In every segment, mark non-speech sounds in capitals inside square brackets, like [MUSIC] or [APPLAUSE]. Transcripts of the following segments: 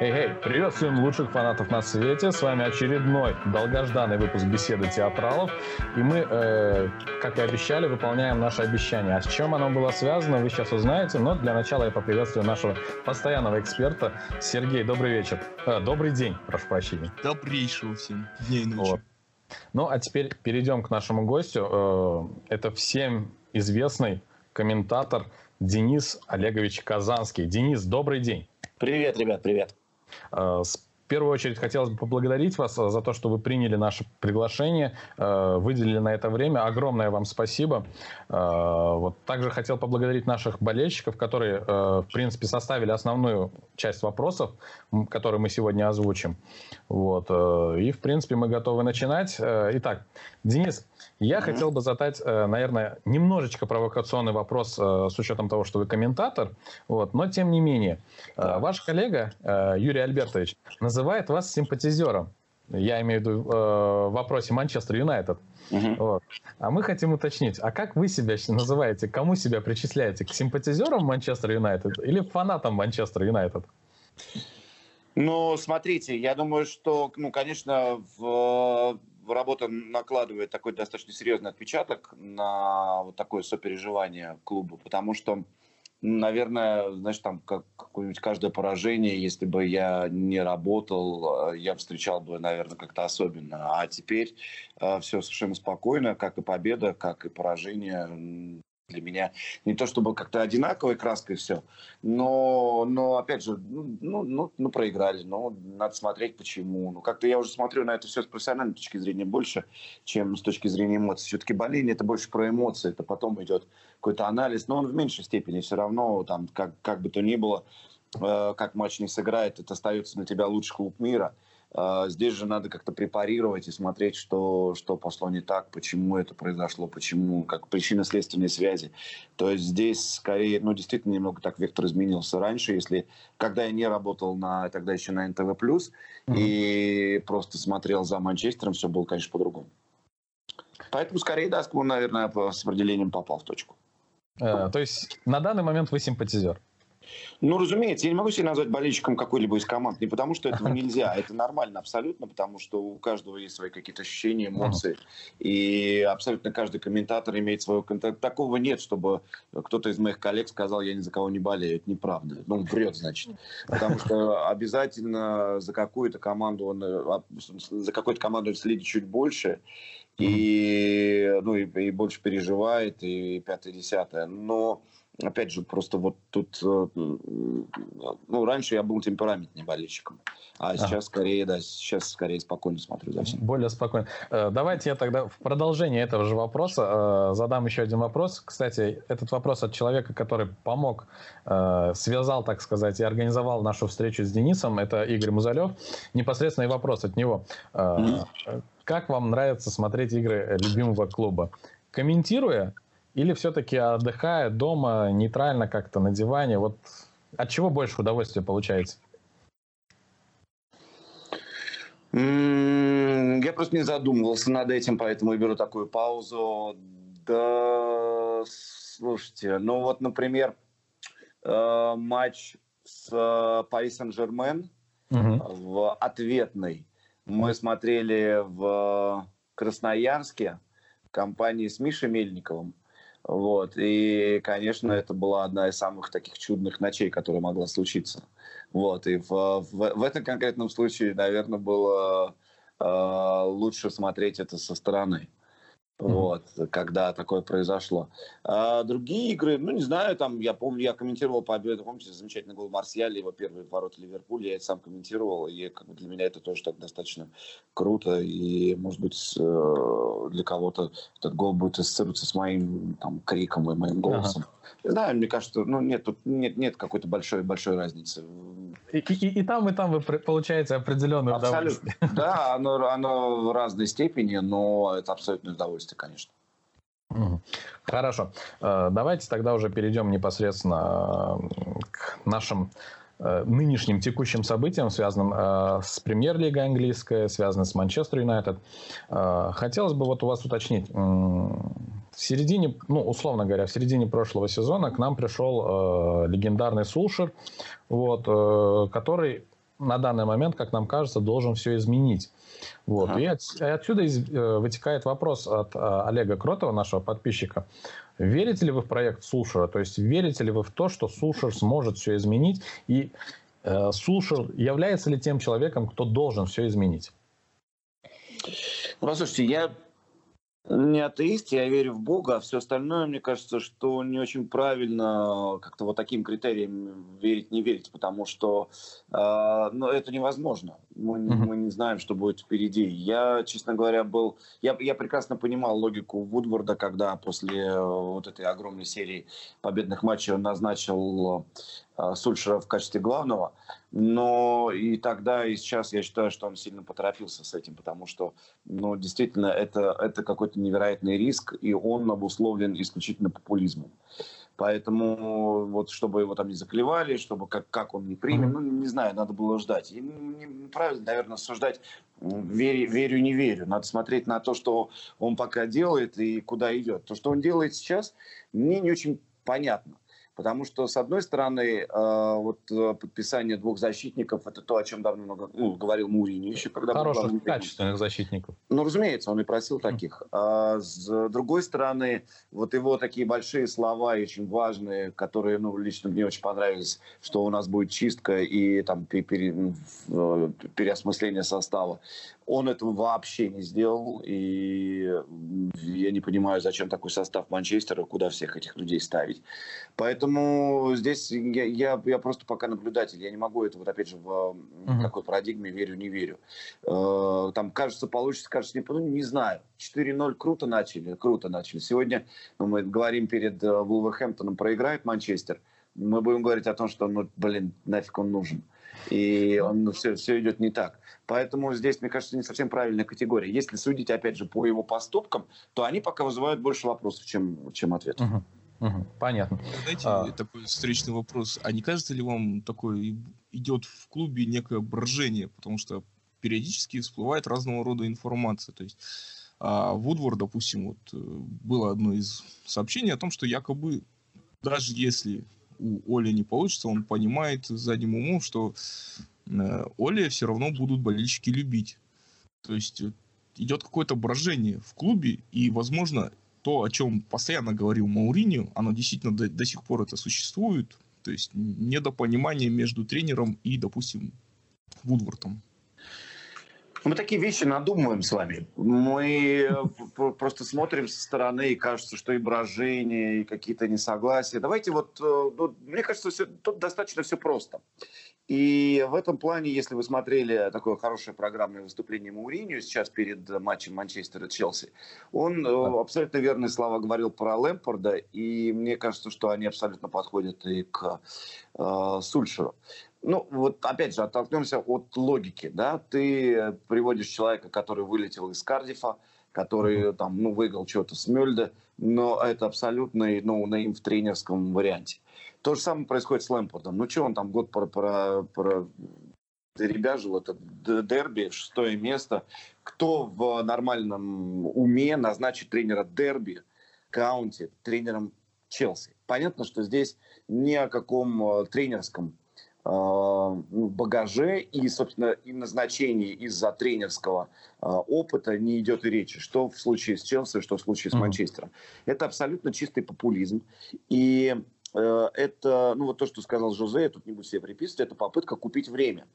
Эй, эй, приветствуем лучших фанатов на свете. С вами очередной долгожданный выпуск беседы театралов. И мы, э, как и обещали, выполняем наше обещание. А с чем оно было связано, вы сейчас узнаете. Но для начала я поприветствую нашего постоянного эксперта. Сергей, добрый вечер. Э, добрый день, прошу прощения. Добрейшего всем дней и ночи. Вот. Ну, а теперь перейдем к нашему гостю. Э, это всем известный комментатор Денис Олегович Казанский. Денис, добрый день. Привет, ребят, привет. Э, в первую очередь хотелось бы поблагодарить вас э, за то, что вы приняли наше приглашение, э, выделили на это время. Огромное вам спасибо. Вот. Также хотел поблагодарить наших болельщиков, которые, в принципе, составили основную часть вопросов, которые мы сегодня озвучим. Вот. И, в принципе, мы готовы начинать. Итак, Денис, я mm-hmm. хотел бы задать, э, наверное, немножечко провокационный вопрос э, с учетом того, что вы комментатор, вот, но тем не менее. Да. Ваш коллега э, Юрий Альбертович называет вас симпатизером. Я имею в виду в вопросе Манчестер Юнайтед. Угу. Вот. А мы хотим уточнить, а как вы себя называете, кому себя причисляете? К симпатизерам Манчестер Юнайтед или фанатам Манчестер Юнайтед? Ну, смотрите, я думаю, что, ну, конечно, в работа накладывает такой достаточно серьезный отпечаток на вот такое сопереживание клубу, потому что, наверное, знаешь, там как какое-нибудь каждое поражение, если бы я не работал, э, я встречал бы, наверное, как-то особенно. А теперь э, все совершенно спокойно, как и победа, как и поражение для меня не то чтобы как-то одинаковой краской все, но, но опять же, ну, ну, ну, ну, проиграли, но надо смотреть почему. Ну, как-то я уже смотрю на это все с профессиональной точки зрения больше, чем с точки зрения эмоций. Все-таки боление это больше про эмоции, это потом идет какой-то анализ, но он в меньшей степени все равно, там, как, как бы то ни было, э, как матч не сыграет, это остается для тебя лучший клуб мира – здесь же надо как-то препарировать и смотреть, что, что пошло не так, почему это произошло, почему, как причинно-следственные связи. То есть здесь скорее, ну, действительно немного так вектор изменился раньше, если, когда я не работал на, тогда еще на НТВ+, mm-hmm. и просто смотрел за Манчестером, все было, конечно, по-другому. Поэтому скорее, да, наверное, с определением попал в точку. Э, то есть на данный момент вы симпатизер? Ну, разумеется, я не могу себя назвать болельщиком какой-либо из команд, не потому что этого нельзя, это нормально абсолютно, потому что у каждого есть свои какие-то ощущения, эмоции, и абсолютно каждый комментатор имеет свой контакт. Такого нет, чтобы кто-то из моих коллег сказал, я ни за кого не болею, это неправда. Ну, он врет, значит. Потому что обязательно за какую-то команду он, а, за какую-то команду он следит чуть больше, и, ну, и, и больше переживает, и пятое-десятое. Но опять же, просто вот тут, э, ну, раньше я был темпераментным болельщиком, а сейчас а. скорее, да, сейчас скорее спокойно смотрю за всем. Более спокойно. Э, давайте я тогда в продолжение этого же вопроса э, задам еще один вопрос. Кстати, этот вопрос от человека, который помог, связал, так сказать, и организовал нашу встречу с Денисом, это Игорь Музалев. Непосредственный вопрос от него. Mm-hmm. Как вам нравится смотреть игры любимого клуба? Комментируя или все-таки отдыхая дома, нейтрально как-то на диване? Вот от чего больше удовольствия получаете? Я просто не задумывался над этим, поэтому и беру такую паузу. Да, слушайте, ну вот, например, э, матч с Пари Сен-Жермен угу. в ответной мы смотрели в Красноярске в компании с Мишей Мельниковым. Вот. И, конечно, это была одна из самых таких чудных ночей, которая могла случиться. Вот. И в, в, в этом конкретном случае, наверное, было э, лучше смотреть это со стороны. Вот, когда такое произошло. А другие игры, ну, не знаю, там, я помню, я комментировал победу, помните, замечательный гол Марсиаля, его первый ворот Ливерпуля, я это сам комментировал, и как бы для меня это тоже так достаточно круто, и, может быть, э, для кого-то этот гол будет ассоциироваться с моим там, криком и моим голосом. Ага. Не знаю, мне кажется, ну, нет, тут нет, нет какой-то большой, большой разницы. И, и, и там, и там вы получаете определенное абсолютно. удовольствие. Да, оно, оно в разной степени, но это абсолютное удовольствие, конечно. Хорошо. Э, давайте тогда уже перейдем непосредственно э, к нашим э, нынешним текущим событиям, связанным с премьер-лигой английской, связанным с Манчестер Юнайтед. Хотелось бы вот у вас уточнить. В середине, ну, условно говоря, в середине прошлого сезона к нам пришел легендарный Сулшер, вот, который на данный момент, как нам кажется, должен все изменить. Вот. Ага. И, от, и отсюда из, э, вытекает вопрос от э, Олега Кротова, нашего подписчика. Верите ли вы в проект Сушера? То есть верите ли вы в то, что Сушер сможет все изменить? И э, Сушер является ли тем человеком, кто должен все изменить? Ну, послушайте, я не атеист, я верю в Бога, а все остальное, мне кажется, что не очень правильно как-то вот таким критериям верить, не верить, потому что э, ну, это невозможно. Мы, uh-huh. мы не знаем, что будет впереди. Я, честно говоря, был... Я, я прекрасно понимал логику Вудворда, когда после э, вот этой огромной серии победных матчей он назначил Сульшера в качестве главного. Но и тогда, и сейчас я считаю, что он сильно поторопился с этим, потому что, ну, действительно, это, это какой-то невероятный риск, и он обусловлен исключительно популизмом. Поэтому вот чтобы его там не заклевали, чтобы как, как он не принял, ну, не знаю, надо было ждать. И неправильно, наверное, суждать верю, верю, не верю. Надо смотреть на то, что он пока делает и куда идет. То, что он делает сейчас, мне не очень понятно. Потому что, с одной стороны, э, вот э, подписание двух защитников – это то, о чем давно много, ну, говорил Мурини еще. Когда Хороших, был качественных защитников. Ну, разумеется, он и просил таких. А с другой стороны, вот его такие большие слова, очень важные, которые, ну, лично мне очень понравились, что у нас будет чистка и там пере, э, переосмысление состава. Он этого вообще не сделал, и я не понимаю, зачем такой состав Манчестера, куда всех этих людей ставить. Поэтому здесь я, я, я просто пока наблюдатель, я не могу это вот опять же в uh-huh. такой парадигме верю, не верю. Э, там кажется, получится, кажется, не, ну, не знаю. 4-0 круто начали, круто начали. Сегодня ну, мы говорим перед э, Вулверхэмптоном, проиграет Манчестер. Мы будем говорить о том, что, ну, блин, нафиг он нужен. И он, ну, все, все идет не так. Поэтому здесь, мне кажется, не совсем правильная категория. Если судить, опять же, по его поступкам, то они пока вызывают больше вопросов, чем, чем ответов. Угу. Угу, понятно. Знаете, а... такой встречный вопрос. А не кажется ли вам такой идет в клубе некое брожение? Потому что периодически всплывает разного рода информация. То есть а Вудвор, допустим, вот э, было одно из сообщений о том, что якобы даже если у Оли не получится, он понимает задним умом, что э, Оли все равно будут болельщики любить. То есть э, идет какое-то брожение в клубе, и, возможно, то, о чем постоянно говорил Мауринio, оно действительно до, до сих пор это существует. То есть недопонимание между тренером и, допустим, Вудвортом. Мы такие вещи надумываем с вами. Мы э, просто смотрим со стороны, и кажется, что и брожение, и какие-то несогласия. Давайте вот, э, ну, мне кажется, все, тут достаточно все просто. И в этом плане, если вы смотрели такое хорошее программное выступление Мауринio сейчас перед матчем Манчестера и Челси, он э, абсолютно верные слова говорил про Лэмпорда, и мне кажется, что они абсолютно подходят и к э, Сульшеру. Ну, вот опять же, оттолкнемся от логики, да, ты приводишь человека, который вылетел из Кардифа, который там, ну, выиграл что-то с Мюльде, но это абсолютный, наим в тренерском варианте. То же самое происходит с Лэмпордом. Ну, что он там год про, про, про ребяжил, это дерби, шестое место. Кто в нормальном уме назначит тренера дерби, каунти, тренером Челси? Понятно, что здесь ни о каком э, тренерском Э, ну, багаже и, собственно, и назначении из-за тренерского э, опыта не идет и речи. Что в случае с Челси, что в случае с Манчестером. Mm-hmm. Это абсолютно чистый популизм. И это, ну вот то, что сказал Жозе, я тут не буду себе приписывать, это попытка купить время.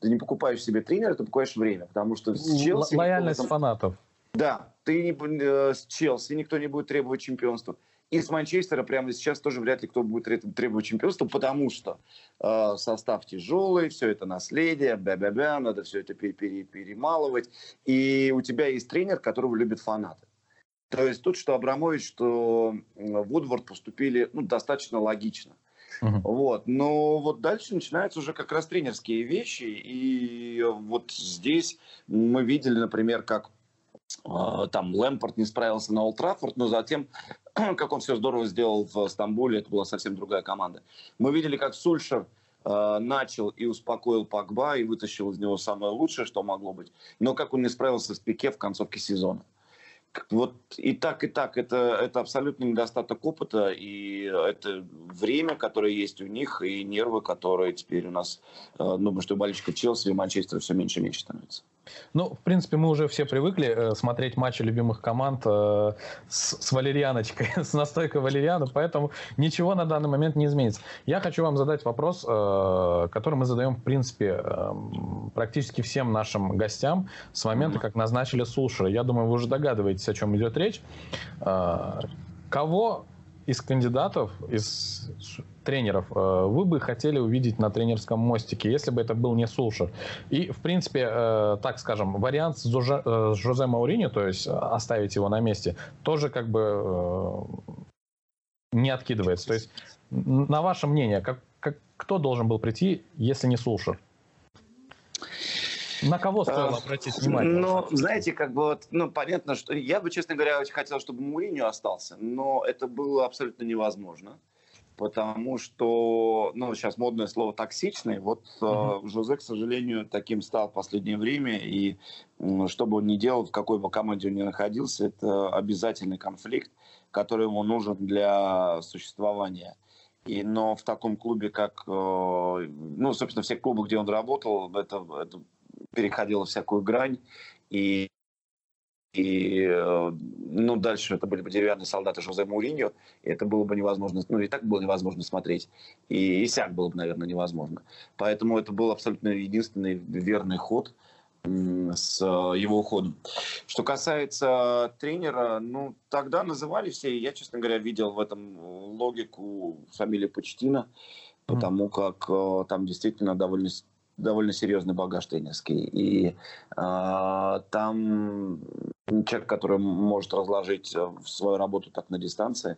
Ты не покупаешь себе тренера, ты покупаешь время, потому что с Челси... Лояльность этом... фанатов. Да, ты не, э, с Челси никто не будет требовать чемпионства. И с Манчестера прямо сейчас тоже вряд ли кто будет требовать чемпионства, потому что э, состав тяжелый, все это наследие, бя-бя-бя, надо все это пере пере перемалывать. И у тебя есть тренер, которого любят фанаты. То есть тут что Абрамович, что Вудворд поступили ну, достаточно логично. Uh-huh. Вот. Но вот дальше начинаются уже как раз тренерские вещи. И вот здесь мы видели, например, как а, там Лэмпорт не справился на Олд но затем, [CLEARS THROAT] как он все здорово сделал в Стамбуле, это была совсем другая команда. Мы видели, как Сульшер э, начал и успокоил Пакба и вытащил из него самое лучшее, что могло быть. Но как он не справился с Пике в концовке сезона. Вот и так, и так, это, это абсолютно недостаток опыта, и это время, которое есть у них, и нервы, которые теперь у нас, э, думаю, что болельщиков Челси и Манчестера все меньше и меньше становится. Ну, в принципе, мы уже все привыкли э, смотреть матчи любимых команд э, с, с валерьяночкой, [LAUGHS] с настойкой валерьяна, поэтому ничего на данный момент не изменится. Я хочу вам задать вопрос, э, который мы задаем, в принципе, э, практически всем нашим гостям с момента, как назначили Сулшера. Я думаю, вы уже догадываетесь, о чем идет речь. Э, кого из кандидатов, из тренеров э, вы бы хотели увидеть на тренерском мостике, если бы это был не Сулшер? И, в принципе, э, так скажем, вариант с, Жозе, э, Жозе Мауриньо, то есть оставить его на месте, тоже как бы не откидывается. То есть, на ваше мнение, как, как, кто должен был прийти, если не Сулшер? На кого стоило а, обратить внимание? Ну, знаете, как бы вот, ну, понятно, что я бы, честно говоря, очень хотел, чтобы Муриню остался, но это было абсолютно невозможно, потому что, ну, сейчас модное слово токсичный. Вот uh-huh. Жозе, к сожалению, таким стал в последнее время, и что бы он ни делал, в какой бы команде он ни находился, это обязательный конфликт, который ему нужен для существования. И, но в таком клубе, как, э, ну, собственно, все клубы, где он работал, это, это переходила всякую грань, и, и э, ну, дальше это были бы деревянные солдаты Жозе Муриньо, и это было бы невозможно, ну, и так было невозможно смотреть, и, и сяк было бы, наверное, невозможно. Поэтому это был абсолютно единственный верный ход с э, его уходом. Что касается тренера, ну, тогда называли все, я, честно говоря, видел в этом логику фамилии Почтина, потому как э, там действительно довольно довольно серьезный багаж тренерский. И э, там человек, который может разложить э, свою работу так на дистанции,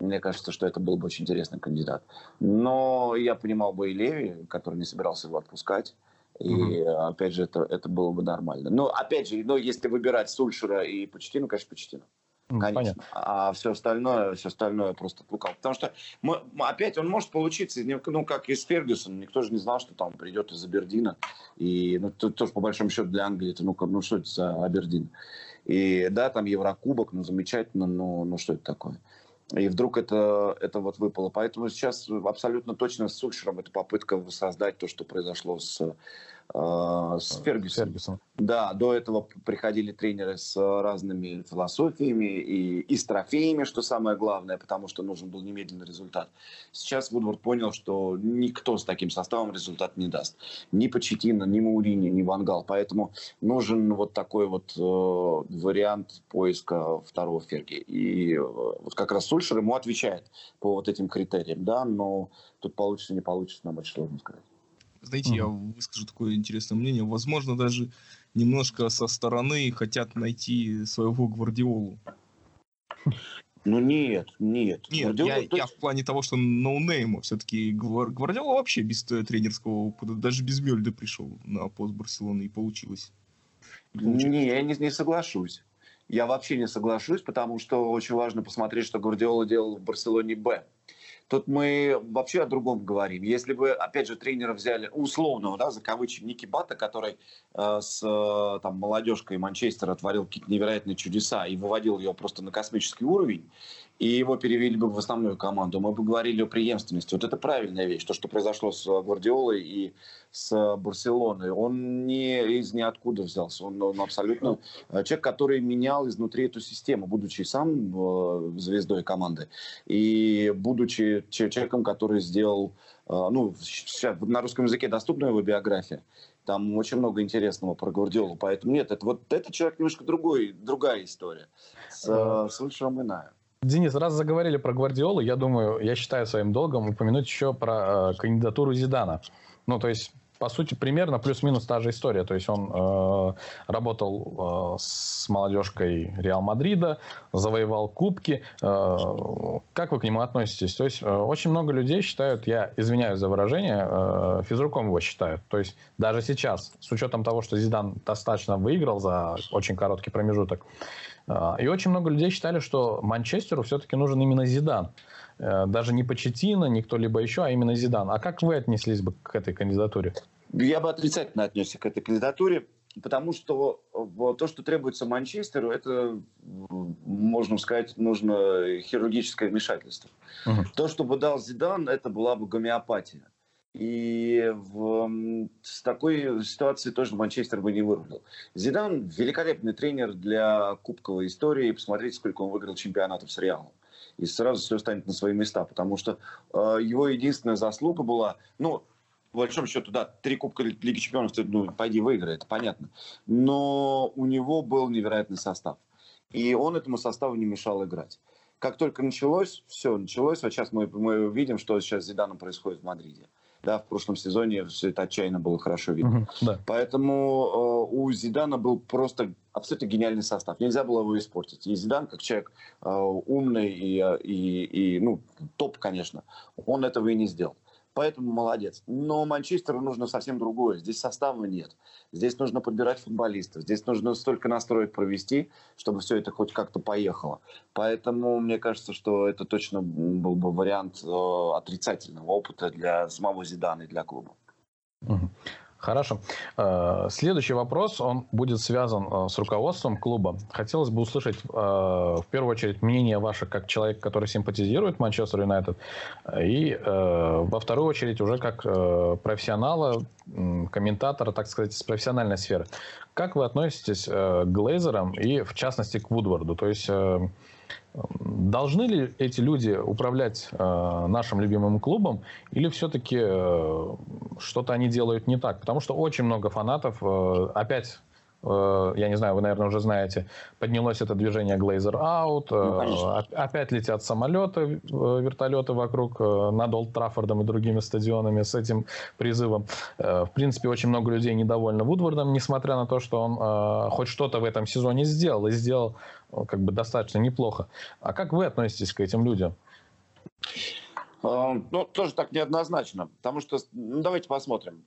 мне кажется, что это был бы очень интересный кандидат. Но я понимал бы и Леви, который не собирался его отпускать. И mm-hmm. опять же, это, это было бы нормально. Но опять же, но если выбирать Сульшера и Почтину, конечно, Почтину. Конечно. Понятно. А все остальное, все остальное просто лукав. Потому что мы, опять он может получиться, ну, как и с Фергюсоном. Никто же не знал, что там придет из Абердина. И ну, то, тоже, по большому счету, для Англии, это, ну, ну, что это за Абердин? И да, там Еврокубок, ну, замечательно, но ну, что это такое? И вдруг это, это вот выпало. Поэтому сейчас абсолютно точно с Сульшером это попытка воссоздать то, что произошло с с Фергюсом. Фергюсом. Да, до этого приходили тренеры с разными философиями и, и с трофеями, что самое главное, потому что нужен был немедленный результат. Сейчас Вудворд понял, что никто с таким составом результат не даст. Ни Почетина, ни Маурини, ни Вангал. Поэтому нужен вот такой вот э, вариант поиска второго Ферги. И э, вот как раз Сульшер ему отвечает по вот этим критериям. Да, но тут получится, не получится, нам очень сложно сказать. Знаете, mm-hmm. я выскажу такое интересное мнение. Возможно, даже немножко со стороны хотят найти своего Гвардиолу. Ну нет, нет. Нет, я, точно... я в плане того, что ноунейма. Все-таки Гвардиола вообще без тренерского опыта, даже без Мельда пришел на пост Барселоны и получилось. Не, я не, не соглашусь. Я вообще не соглашусь, потому что очень важно посмотреть, что Гвардиола делал в Барселоне Б. Тут мы вообще о другом говорим. Если бы, опять же, тренера взяли условного, да, за кавычки, Ники Бата, который э, с э, там, молодежкой Манчестера творил какие-то невероятные чудеса и выводил ее просто на космический уровень, и его перевели бы в основную команду, мы бы говорили о преемственности. Вот это правильная вещь, то, что произошло с Гвардиолой и с Барселоной. Он не из ниоткуда взялся, он, он абсолютно э, человек, который менял изнутри эту систему, будучи сам э, звездой команды и будучи человеком, который сделал, э, ну, сейчас на русском языке доступна его биография, там очень много интересного про Гвардиолу, поэтому нет, это вот этот человек немножко другой, другая история, с, с Ульшером иная. Денис, раз заговорили про Гвардиолу, я думаю, я считаю своим долгом упомянуть еще про э, кандидатуру Зидана. Ну, то есть, по сути, примерно плюс-минус та же история. То есть он э, работал э, с молодежкой Реал Мадрида, завоевал кубки. Э, как вы к нему относитесь? То есть э, очень много людей считают, я извиняюсь за выражение, э, физруком его считают. То есть даже сейчас, с учетом того, что Зидан достаточно выиграл за очень короткий промежуток, и очень много людей считали, что Манчестеру все-таки нужен именно Зидан. Э, даже не Почетина, не кто-либо еще, а именно Зидан. А как вы отнеслись бы к этой кандидатуре? Я бы отрицательно отнесся к этой кандидатуре. потому что то, что требуется Манчестеру, это, можно сказать, нужно хирургическое вмешательство. Угу. То, что бы дал Зидан, это была бы гомеопатия. И в, с такой ситуации тоже Манчестер бы не вырвал. Зидан великолепный тренер для кубковой истории. Посмотрите, сколько он выиграл чемпионатов с Реалом. И сразу все станет на свои места, потому что э, его единственная заслуга была, ну, по большому счету, да, три Кубка Лиги Чемпионов, ты, ну, пойди выиграй, это понятно. Но у него был невероятный состав. И он этому составу не мешал играть. Как только началось, все началось. Вот сейчас мы, мы видим, что сейчас с Зиданом происходит в Мадриде. Да, в прошлом сезоне все это отчаянно было хорошо видно. Угу, да. Поэтому э, у Зидана был просто абсолютно гениальный состав. Нельзя было его испортить. И Зидан, как человек э, умный и, э, и, и ну, топ, конечно, он этого и не сделал. Поэтому молодец. Но Манчестеру нужно совсем другое. Здесь состава нет. Здесь нужно подбирать футболистов. Здесь нужно столько настроек провести, чтобы все это хоть как-то поехало. Поэтому мне кажется, что это точно был бы вариант э, отрицательного опыта для самого Зидана и для клуба. Хорошо. Э, следующий вопрос, он будет связан э, с руководством клуба. Хотелось бы услышать э, в первую очередь мнение ваше как человек, который симпатизирует Манчестер Юнайтед, и во вторую очередь уже как профессионала, комментатора, так сказать, из профессиональной сферы. Как вы относитесь к Глейзерам и в частности к Вудварду? То есть Должны ли эти люди управлять э, нашим любимым клубом, или все-таки э, что-то они делают не так? Потому что очень много фанатов э, опять я не знаю, вы, наверное, уже знаете, поднялось это движение Glazer Out, ну, э, опять летят самолеты, э, вертолеты вокруг над Олд Траффордом и другими стадионами с этим призывом. В принципе, очень много людей недовольны Вудвардом, несмотря на то, что он хоть что-то в этом сезоне сделал, и сделал как бы достаточно неплохо. А как вы относитесь к этим людям? Ну, тоже так неоднозначно, потому что, ну, давайте посмотрим.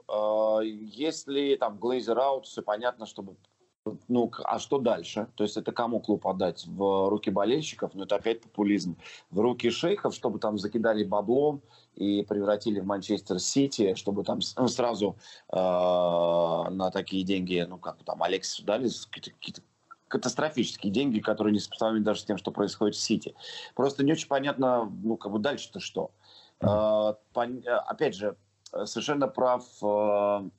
Если там Глейзер аут, все понятно, чтобы ну, а что дальше? То есть это кому клуб отдать? В руки болельщиков? Ну, это опять популизм. В руки шейхов, чтобы там закидали баблом и превратили в Манчестер Сити, чтобы там ну, сразу э, на такие деньги, ну, как там, Алексису дали какие-то катастрофические деньги, которые не сопоставимы даже с тем, что происходит в Сити. Просто не очень понятно, ну, как бы дальше-то что. Опять же, совершенно прав э,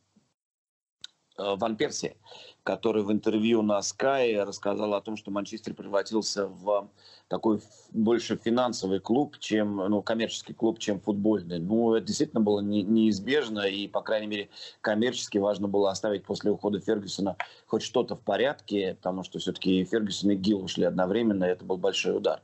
э, Ван Перси, который в интервью на Sky рассказал о том, что Манчестер превратился в такой больше финансовый клуб, чем ну, коммерческий клуб, чем футбольный. Ну, это действительно было не, неизбежно, и, по крайней мере, коммерчески важно было оставить после ухода Фергюсона хоть что-то в порядке, потому что все-таки Фергюсон и Гилл ушли одновременно, и это был большой удар.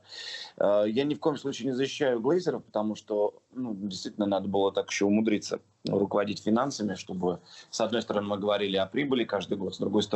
Э, я ни в коем случае не защищаю Глейзеров, потому что ну, действительно надо было так еще умудриться руководить финансами, чтобы, с одной стороны, мы говорили о прибыли каждый год, с другой стороны,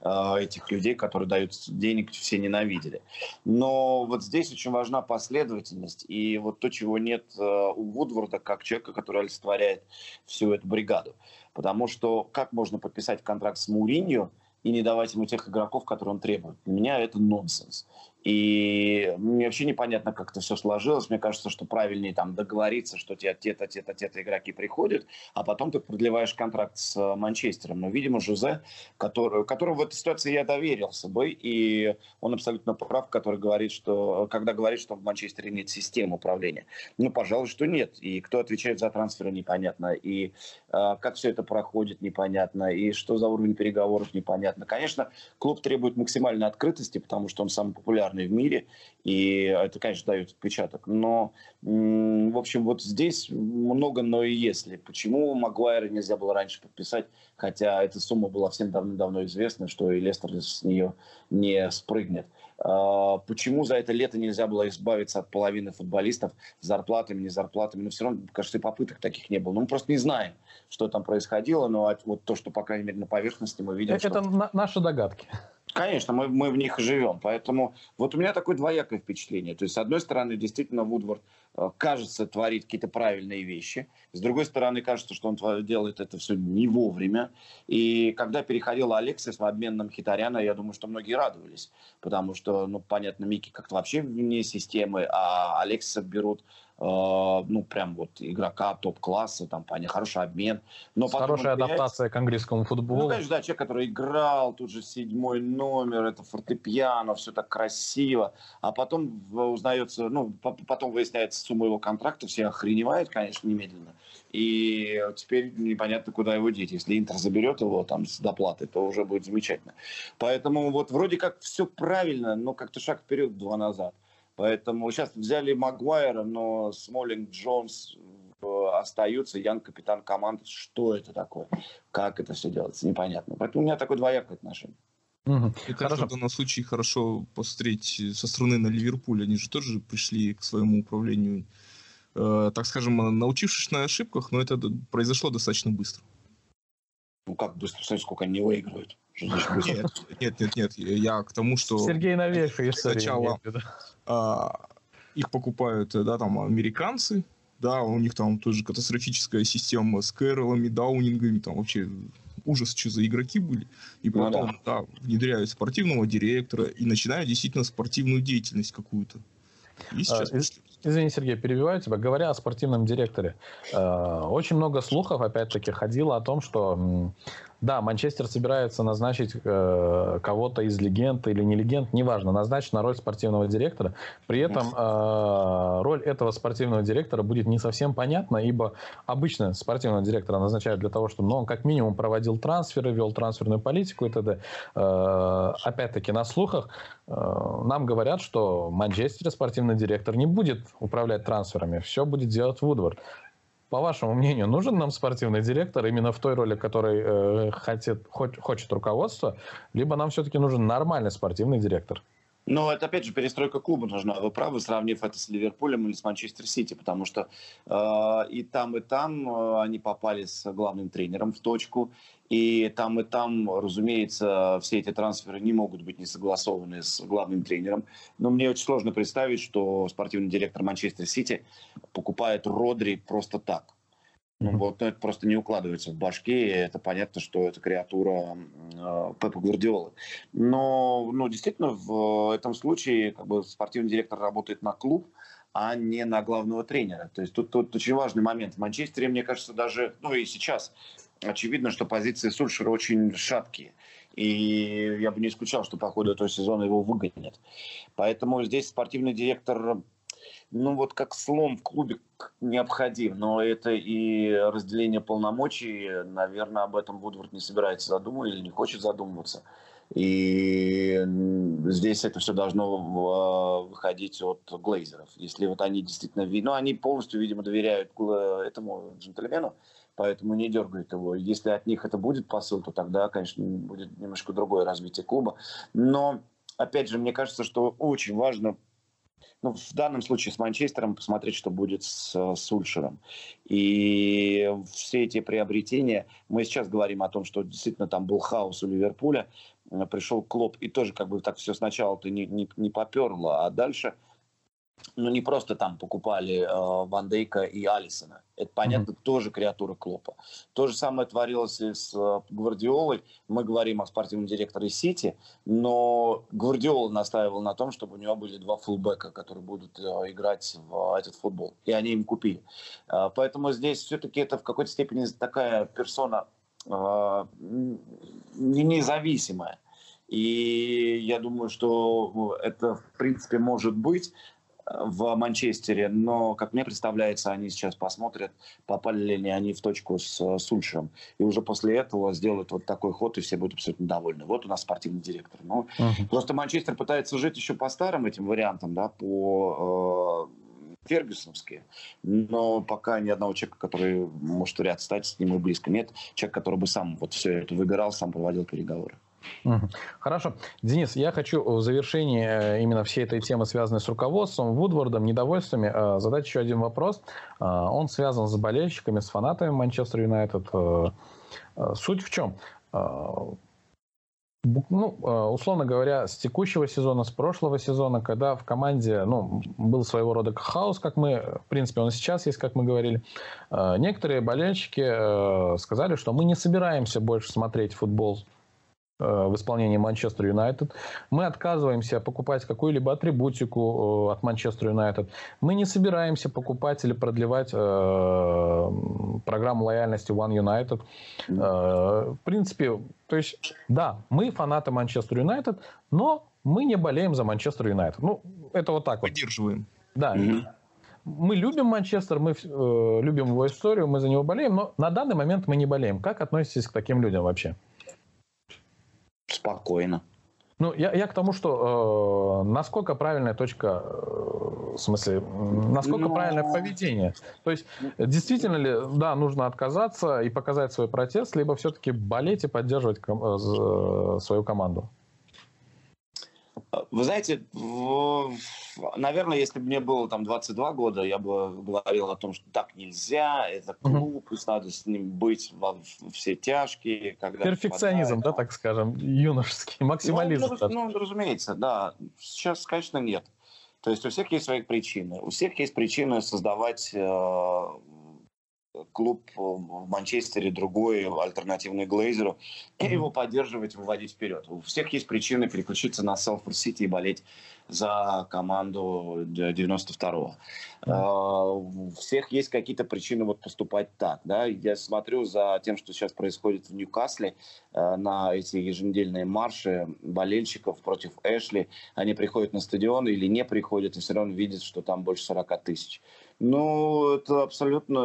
э, этих людей, которые дают денег, все ненавидели. Но вот здесь очень важна последовательность, и вот то, чего нет э, у Вудворда, как человека, который олицетворяет всю эту бригаду. Потому что как можно подписать контракт с Муринью и не давать ему тех игроков, которые он требует? Для меня это нонсенс. И мне вообще непонятно, как это все сложилось. Мне кажется, что правильнее там договориться, что тебе те-то, те-то, те-то игроки приходят, а потом ты продлеваешь контракт с э, Манчестером. Но, видимо, Жузе, который, которому в этой ситуации я доверился бы, и он абсолютно прав, который говорит, что, когда говорит, что в Манчестере нет системы управления. Ну, пожалуй, что нет. И кто отвечает за трансферы, непонятно. И э, как все это проходит, непонятно. И что за уровень переговоров, непонятно. Конечно, клуб требует максимальной открытости, потому что он самый популярный популярный в мире, и это, конечно, дает отпечаток. Но, в общем, вот здесь много но и если. Почему Магуайра нельзя было раньше подписать, хотя эта сумма была всем давно-давно известна, что и Лестер с нее не спрыгнет. А, почему за это лето нельзя было избавиться от половины футболистов зарплатами, не зарплатами? Но все равно, кажется, и попыток таких не было. Ну, мы просто не знаем, что там происходило, но вот то, что, по крайней мере, на поверхности мы видим... Это что... наши догадки. Конечно, мы, мы в них живем. Поэтому вот у меня такое двоякое впечатление. То есть, с одной стороны, действительно, Вудворд, э, кажется, творит какие-то правильные вещи. С другой стороны, кажется, что он делает это все не вовремя. И когда переходил Алексис в обмен на Мхитаряна, я думаю, что многие радовались. Потому что, ну, понятно, Микки как-то вообще вне системы, а Алексиса берут ну, прям вот игрока топ-класса, там, они хороший обмен. Но Хорошая адаптация к английскому футболу. Ну, конечно, да, человек, который играл, тут же седьмой номер, это фортепиано, все так красиво. А потом узнается, ну, потом выясняется сумма его контракта, все охреневают, конечно, немедленно. И теперь непонятно, куда его деть. Если Интер заберет его там с доплатой, то уже будет замечательно. Поэтому вот вроде как все правильно, но как-то шаг вперед, два назад. Поэтому сейчас взяли Магуайра, но Смолинг, Джонс э, остаются, Ян капитан команды. Что это такое? Как это все делается? Непонятно. Поэтому у меня такое двоякое отношение. Угу. Кажется, в данном случае хорошо посмотреть со стороны на Ливерпуль. Они же тоже пришли к своему управлению, э, так скажем, научившись на ошибках, но это произошло достаточно быстро. Ну как быстро? Смотри, сколько они выигрывают. Нет, нет, нет, нет. Я к тому, что... Сергей Новейший Сначала а, их покупают, да, там, американцы, да, у них там тоже катастрофическая система с Кэролами, Даунингами, там вообще ужас, что за игроки были. И ну потом, ну, да. да, внедряют спортивного директора и начинают действительно спортивную деятельность какую-то. И сейчас а, Извини, Сергей, перебиваю тебя. Говоря о спортивном директоре, э, очень много слухов, опять-таки, ходило о том, что да, Манчестер собирается назначить э, кого-то из легенд или не легенд, неважно, назначить на роль спортивного директора. При этом э, роль этого спортивного директора будет не совсем понятна, ибо обычно спортивного директора назначают для того, чтобы ну, он как минимум проводил трансферы, вел трансферную политику и т.д. Э, опять-таки на слухах э, нам говорят, что Манчестер спортивный директор не будет управлять трансферами, все будет делать Вудвард по вашему мнению, нужен нам спортивный директор именно в той роли, которой э, хотит, хочет, руководство, либо нам все-таки нужен нормальный спортивный директор? Но это опять же перестройка клуба нужна. Вы правы, сравнив это с Ливерпулем или с Манчестер Сити, потому что э, и там, и там э, они попали с главным тренером в точку, и там, и там, разумеется, все эти трансферы не могут быть не согласованы с главным тренером. Но мне очень сложно представить, что спортивный директор Манчестер Сити покупает Родри просто так. Ну, вот ну, это просто не укладывается в башке, и это понятно, что это креатура э, Пепа Гвардиолы. Но, ну, действительно, в этом случае как бы спортивный директор работает на клуб, а не на главного тренера. То есть тут, тут очень важный момент. В Манчестере, мне кажется, даже, ну и сейчас, очевидно, что позиции Сульшера очень шаткие. И я бы не исключал, что по ходу этого сезона его выгонят. Поэтому здесь спортивный директор ну вот как слом в клубе необходим, но это и разделение полномочий, наверное, об этом Вудворд не собирается задумываться или не хочет задумываться. И здесь это все должно выходить от глейзеров. Если вот они действительно, ну они полностью, видимо, доверяют этому джентльмену, поэтому не дергают его. Если от них это будет посыл, то тогда, конечно, будет немножко другое развитие клуба. Но, опять же, мне кажется, что очень важно ну, в данном случае с Манчестером посмотреть, что будет с, с Ульшером. И все эти приобретения, мы сейчас говорим о том, что действительно там был хаос у Ливерпуля, пришел Клоп, и тоже как бы так все сначала-то не, не, не поперло, а дальше – ну, не просто там покупали э, Ван Дейка и Алисона. Это, понятно, mm-hmm. тоже креатура Клопа. То же самое творилось и с э, Гвардиолой. Мы говорим о спортивном директоре Сити, но Гвардиола настаивал на том, чтобы у него были два фулбека, которые будут э, играть в э, этот футбол. И они им купили. Э, поэтому здесь все-таки это в какой-то степени такая персона э, независимая. И я думаю, что это, в принципе, может быть в Манчестере, но, как мне представляется, они сейчас посмотрят, попали ли они в точку с Сульшером. И уже после этого сделают вот такой ход, и все будут абсолютно довольны. Вот у нас спортивный директор. Ну, uh-huh. Просто Манчестер пытается жить еще по старым этим вариантам, да, по э, фергюсоновски. Но пока ни одного человека, который может в ряд стать с ним и близко нет. Человек, который бы сам вот все это выбирал, сам проводил переговоры. Хорошо. Денис, я хочу в завершении э, именно всей этой темы, связанной с руководством, Вудвордом, недовольствами, э, задать еще один вопрос. Э, он связан с болельщиками, с фанатами Манчестер Юнайтед. Суть в чем? Ну, условно говоря, с текущего сезона, с прошлого сезона, когда в команде ну, был своего рода хаос, как мы, в принципе, он сейчас есть, как мы говорили, некоторые болельщики сказали, что мы не собираемся больше смотреть футбол в исполнении Манчестер Юнайтед. Мы отказываемся покупать какую-либо атрибутику э, от Манчестер Юнайтед. Мы не собираемся покупать или продлевать э, программу лояльности One United. Э, в принципе, то есть, да, мы фанаты Манчестер Юнайтед, но мы не болеем за Манчестер Юнайтед. Ну, это вот так Поддерживаем. вот. Да. Mm-hmm. Мы любим Манчестер, мы э, любим его историю, мы за него болеем, но на данный момент мы не болеем. Как относитесь к таким людям вообще? Спокойно. Ну, я, я к тому, что э, насколько правильная точка, э, в смысле, насколько Но... правильное поведение. То есть, действительно ли, да, нужно отказаться и показать свой протест, либо все-таки болеть и поддерживать ком- э, свою команду? Вы знаете, наверное, если бы мне было там 22 года, я бы говорил о том, что так нельзя, это клуб, пусть надо с ним быть во все тяжкие. Когда Перфекционизм, да, так скажем, юношеский, ну, максимализм. Ну, ну, разумеется, да. Сейчас, конечно, нет. То есть у всех есть свои причины. У всех есть причины создавать э, клуб в Манчестере, другой альтернативный Глейзеру, и его поддерживать, выводить вперед. У всех есть причины переключиться на Селфорд Сити и болеть за команду 92-го. А, у всех есть какие-то причины вот поступать так. Да? Я смотрю за тем, что сейчас происходит в Ньюкасле, э, на эти еженедельные марши болельщиков против Эшли. Они приходят на стадион или не приходят, и все равно видят, что там больше 40 тысяч. Ну, это абсолютно,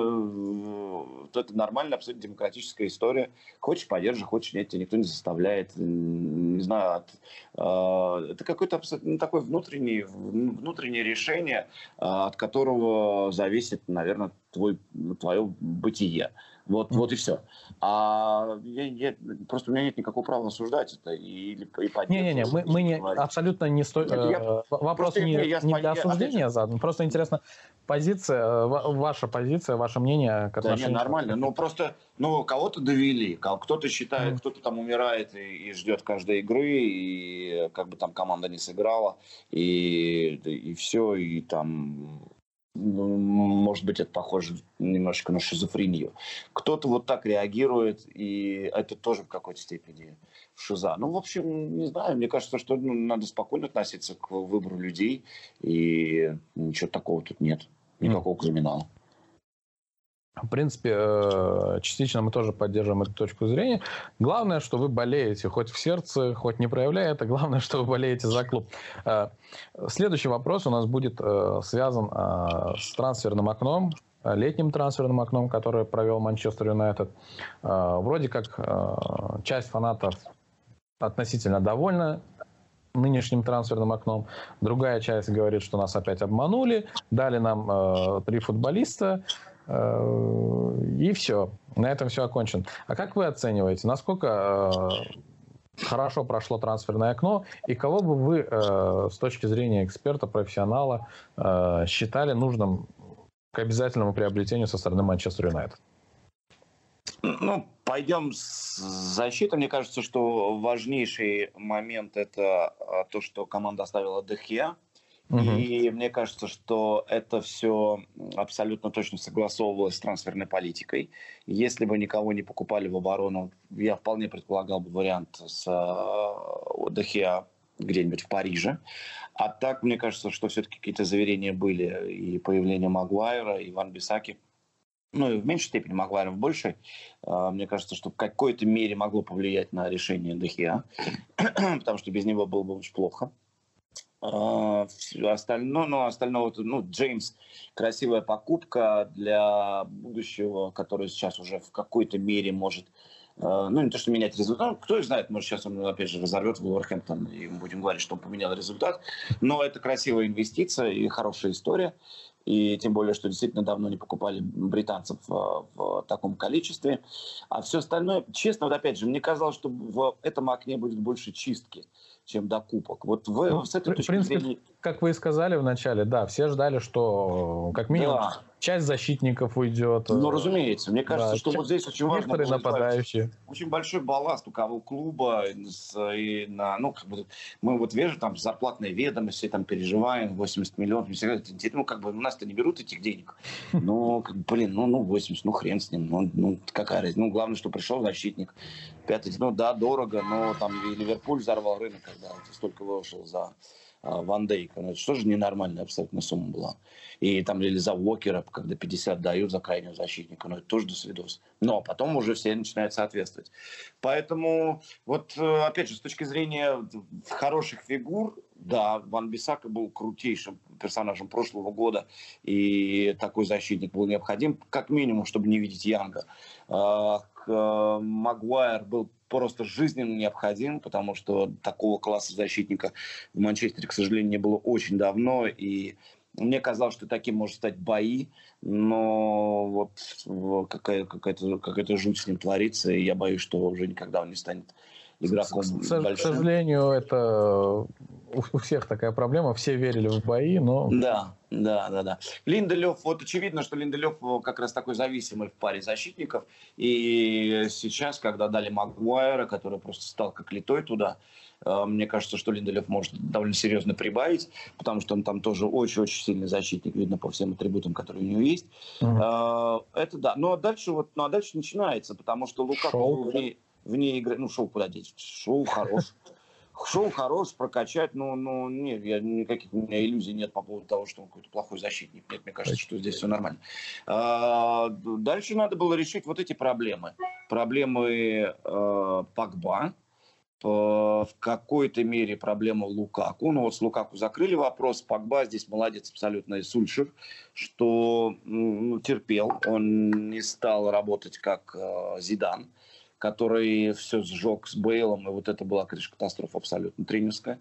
э, это нормальная, абсолютно демократическая история. Хочешь, поддержи, хочешь, нет, тебя никто не заставляет. Не знаю, от, э, это какое-то абсолютно ну, такое внутреннее, внутреннее решение, э, от которого зависит, наверное, твой, твое бытие. Вот, вот и все. А я, я, просто у меня нет никакого права осуждать это и, и Не-не-не, мы, мы не, абсолютно не стоит. Э, вопрос не, я, я, не для осуждения я, задан. Просто интересно, позиция, э, ваша позиция, ваше мнение к отношению... Да, не, нормально. Ну, просто, ну, кого-то довели, кто-то считает, mm. кто-то там умирает и, и ждет каждой игры, и как бы там команда не сыграла, и, и все, и там может быть, это похоже немножечко на шизофрению. Кто-то вот так реагирует, и это тоже в какой-то степени шиза. Ну, в общем, не знаю, мне кажется, что ну, надо спокойно относиться к выбору людей, и ничего такого тут нет, никакого криминала. В принципе, э, частично мы тоже поддерживаем эту точку зрения. Главное, что вы болеете, хоть в сердце, хоть не проявляя это, главное, что вы болеете за клуб. Э, следующий вопрос у нас будет э, связан с трансферным окном, летним трансферным окном, которое провел Манчестер Юнайтед. Вроде как часть фанатов относительно довольна нынешним трансферным окном. Другая часть говорит, что нас опять обманули, дали нам э, три футболиста, и все. На этом все окончено. А как вы оцениваете, насколько э, хорошо прошло трансферное окно, и кого бы вы э, с точки зрения эксперта, профессионала считали нужным к обязательному приобретению со стороны Манчестер Юнайтед? Ну, пойдем с защиты. Мне кажется, что важнейший момент это то, что команда оставила Дехе. И мне кажется, что это все абсолютно точно согласовывалось с трансферной политикой. Если бы никого не покупали в оборону, я вполне предполагал бы вариант с э, Дехеа где-нибудь в Париже. А так, мне кажется, что все-таки какие-то заверения были и появление Магуайра, и Ван Бисаки. Ну, и в меньшей степени Магуайра, в большей. Э, мне кажется, что в какой-то мере могло повлиять на решение Дехеа, [CLEARS THROAT] потому что без него было бы очень плохо. А, остальное, ну, остальное, ну, Джеймс, красивая покупка для будущего, который сейчас уже в какой-то мере может, а, ну, не то, что менять результат, ну, кто знает, может, сейчас он, опять же, разорвет Вулверхэмптон, и мы будем говорить, что он поменял результат, но это красивая инвестиция и хорошая история, и тем более, что действительно давно не покупали британцев в, в таком количестве. А все остальное, честно, вот опять же, мне казалось, что в этом окне будет больше чистки чем докупок. Вот вы, ну, с этой в принципе, зрения... как вы и сказали в начале, да, все ждали, что как минимум да. Часть защитников уйдет. Ну, разумеется. Мне кажется, да, что вот здесь очень важно... Некоторые нападающие. Очень большой балласт у кого клуба. И на, ну, как бы, мы вот вижу, там, зарплатные ведомости, там, переживаем, 80 миллионов. Ну, как бы, у нас-то не берут этих денег. Ну, как, блин, ну, ну, 80, ну, хрен с ним. Ну, ну какая разница. Ну, главное, что пришел защитник. Пятый, ну, да, дорого, но там и Ливерпуль взорвал рынок, когда столько вышел за Ван Дейка. Ну, это что же ненормальная абсолютно сумма была. И там или за Уокера, когда 50 дают за крайнего защитника, ну это тоже до свидос. Но потом уже все начинают соответствовать. Поэтому вот, э, опять же, с точки зрения хороших фигур, да, Ван Бисака был крутейшим персонажем прошлого года, и такой защитник был необходим, как минимум, чтобы не видеть Янга. А, э, Магуайр был просто жизненно необходим, потому что такого класса защитника в Манчестере, к сожалению, не было очень давно, и мне казалось, что таким может стать бои, но вот какая-то какая какая жуть с ним творится, и я боюсь, что уже никогда он не станет игроком к, большим. К сожалению, это у всех такая проблема. Все верили в бои, но... Да, да, да, да. Линделев, вот очевидно, что Линделев как раз такой зависимый в паре защитников. И сейчас, когда дали Магуайра, который просто стал как литой туда, э, мне кажется, что Линделев может довольно серьезно прибавить, потому что он там тоже очень-очень сильный защитник, видно по всем атрибутам, которые у него есть. Mm-hmm. Это да. Ну а дальше вот, ну а дальше начинается, потому что Лукаку вне игры, ну, шоу куда деть, шоу хорош. Шоу хорош, прокачать, но, но нет, я, никаких у меня иллюзий нет по поводу того, что он какой-то плохой защитник. Нет, мне кажется, что здесь все нормально. А, дальше надо было решить вот эти проблемы. Проблемы э, Пакба, в какой-то мере проблема Лукаку. Ну вот с Лукаку закрыли вопрос. Пакба здесь молодец абсолютно и Сульшер, что ну, терпел. Он не стал работать как э, Зидан который все сжег с Бейлом, и вот это была, конечно, катастрофа абсолютно тренерская.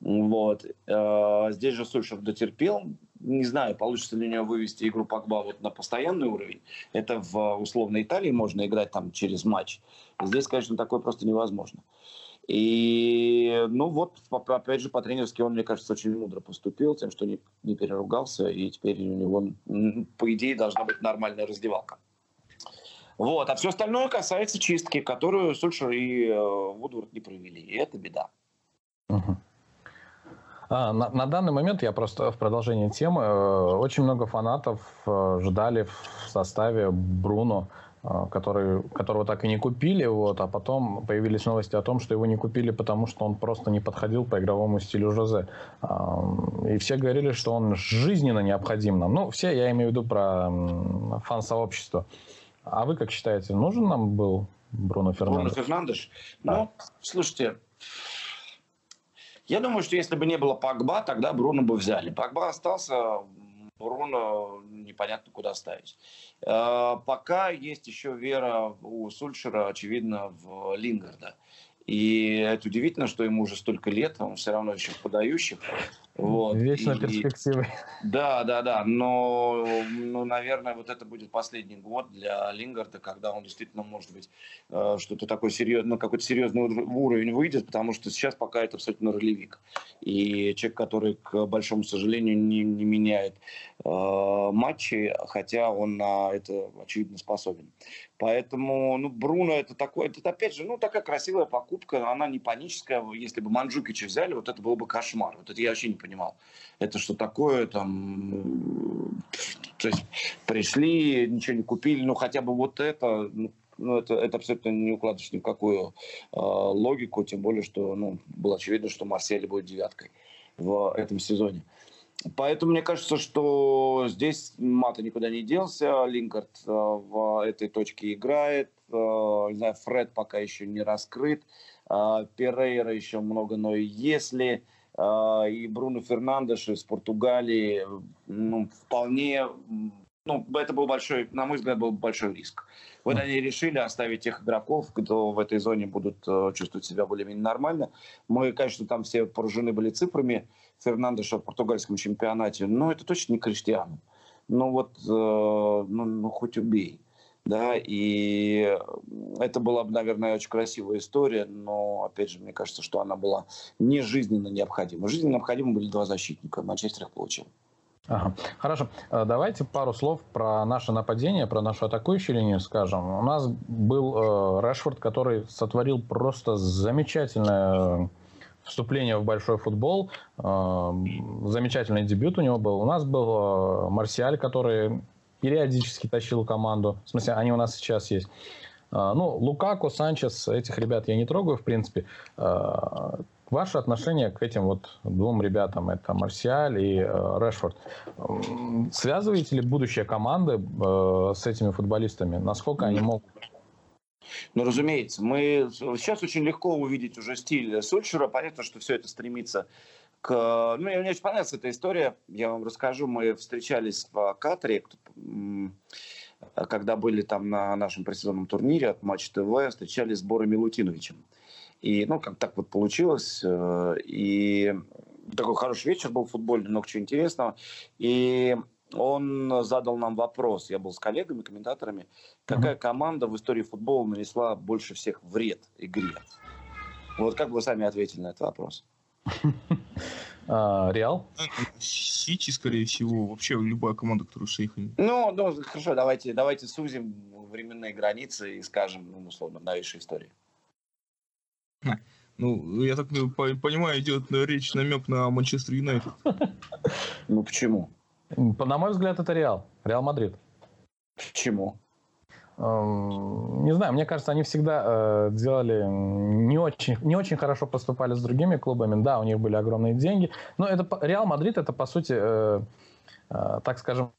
Вот. Э, здесь же Сульшер дотерпел. Не знаю, получится ли у него вывести игру Погба вот на постоянный уровень. Это в условной Италии можно играть там через матч. Здесь, конечно, такое просто невозможно. И, ну вот, опять же, по-тренерски он, мне кажется, очень мудро поступил, тем, что не, не переругался, и теперь у него, по идее, должна быть нормальная раздевалка. Вот. А все остальное касается чистки, которую Сульшер и э, Вудворд не провели. И это беда. А, на, на данный момент, я просто в продолжении темы, э, очень много фанатов э, ждали в составе Бруно, э, который, которого так и не купили, вот, а потом появились новости о том, что его не купили, потому что он просто не подходил по игровому стилю Жозе. Э, и все говорили, что он жизненно необходим нам. Ну, все, я имею в виду про фан-сообщество. А вы как считаете, нужен нам был Бруно Фернандеш? Бруно Фернандеш? Да. Ну, слушайте, я думаю, что если бы не было Пакба, тогда Бруно бы взяли. Пакба остался, Бруно непонятно куда ставить. Э, пока есть еще вера у Сульшера, очевидно, в Лингарда. И это удивительно, что ему уже столько лет, он все равно еще подающих. Вот. Вечно перспективы. Да, да, да. Но, ну, наверное, вот это будет последний год для Лингарда, когда он действительно, может быть, э, что-то такое серьезное, ну, какой-то серьезный уровень выйдет, потому что сейчас пока это абсолютно ролевик. И человек, который, к большому сожалению, не, не меняет матчи, хотя он на это, очевидно, способен. Поэтому, ну, Бруно это такое, это опять же, ну, такая красивая покупка, она не паническая. Если бы Манджукича взяли, вот это было бы кошмар. Вот это я вообще не понимал. Это что такое, там, то есть пришли, ничего не купили, ну, хотя бы вот это, ну, ну, это, это абсолютно не укладывается ни в какую э, логику, тем более, что ну, было очевидно, что Марсель будет девяткой в этом сезоне. Поэтому мне кажется, что здесь Мата никуда не делся, Линкард э, в этой точке играет, э, не знаю, Фред пока еще не раскрыт, э, Перейра еще много, но если и Бруно Фернандеш из Португалии, ну, вполне, ну, это был большой, на мой взгляд, был большой риск. Вот они решили оставить тех игроков, кто в этой зоне будут чувствовать себя более-менее нормально. Мы, конечно, там все поражены были цифрами, Фернандеша в португальском чемпионате, но это точно не Криштиану. Ну вот, э, ну, ну хоть убей. Да, и это была бы, наверное, очень красивая история, но, опять же, мне кажется, что она была не жизненно необходима. Жизненно необходимы были два защитника. Манчестер их получил. Ага. Хорошо. Э, давайте пару слов про наше нападение, про нашу атакующую линию скажем. У нас был э, Решфорд, который сотворил просто замечательное вступление в большой футбол. Э, замечательный дебют у него был. У нас был э, Марсиаль, который периодически тащил команду. В смысле, они у нас сейчас есть. Э, ну, Лукаку, Санчес, этих ребят я не трогаю, в принципе. Э, Ваше отношение к этим вот двум ребятам, это Марсиаль и э, Решфорд, связываете ли будущее команды э, с этими футболистами? Насколько они могут? Ну, разумеется, мы сейчас очень легко увидеть уже стиль Сульшера. Понятно, что все это стремится к... Ну, мне очень понравилась эта история. Я вам расскажу. Мы встречались в Катаре, когда были там на нашем предсезонном турнире от Матч ТВ, встречались с Борой Милутиновичем. И, ну, как так вот получилось. Э, и такой хороший вечер был футбольный, много чего интересного. И он задал нам вопрос, я был с коллегами, комментаторами, какая команда в истории футбола нанесла больше всех вред игре? Вот как вы сами ответили на этот вопрос? [LAUGHS] А, Реал? Сити, скорее всего, вообще любая команда, которая с шейхами. Ну, ну, хорошо, давайте, давайте сузим временные границы и скажем, ну, условно, новейшей истории. [LAUGHS] Ну, я так понимаю, идет речь, намек на Манчестер Юнайтед. Ну, почему? На мой взгляд, это Реал. Реал Мадрид. Почему? Эм, не знаю, мне кажется, они всегда э, делали не очень, не очень хорошо поступали с другими клубами. Да, у них были огромные деньги. Но это Реал Мадрид это по сути, э, э, так скажем,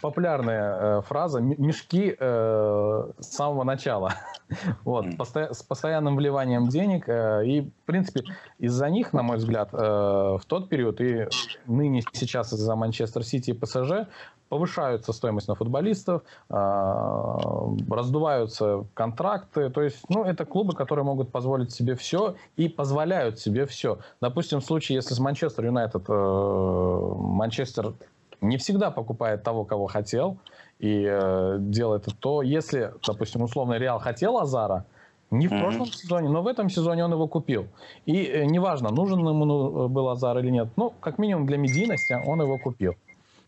популярная э, фраза «мешки э, с самого начала». [LAUGHS] вот, посто- с постоянным вливанием денег. Э, и, в принципе, из-за них, на мой взгляд, э, в тот период и ныне сейчас из-за Манчестер Сити и ПСЖ повышаются стоимость на футболистов, э, раздуваются контракты. То есть, ну, это клубы, которые могут позволить себе все и позволяют себе все. Допустим, в случае, если с Манчестер Юнайтед э, Манчестер не всегда покупает того, кого хотел, и э, делает это, то если, допустим, условно Реал хотел Азара, не в mm-hmm. прошлом сезоне, но в этом сезоне он его купил. И э, неважно, нужен ему ну, был Азар или нет, ну, как минимум для медийности он его купил.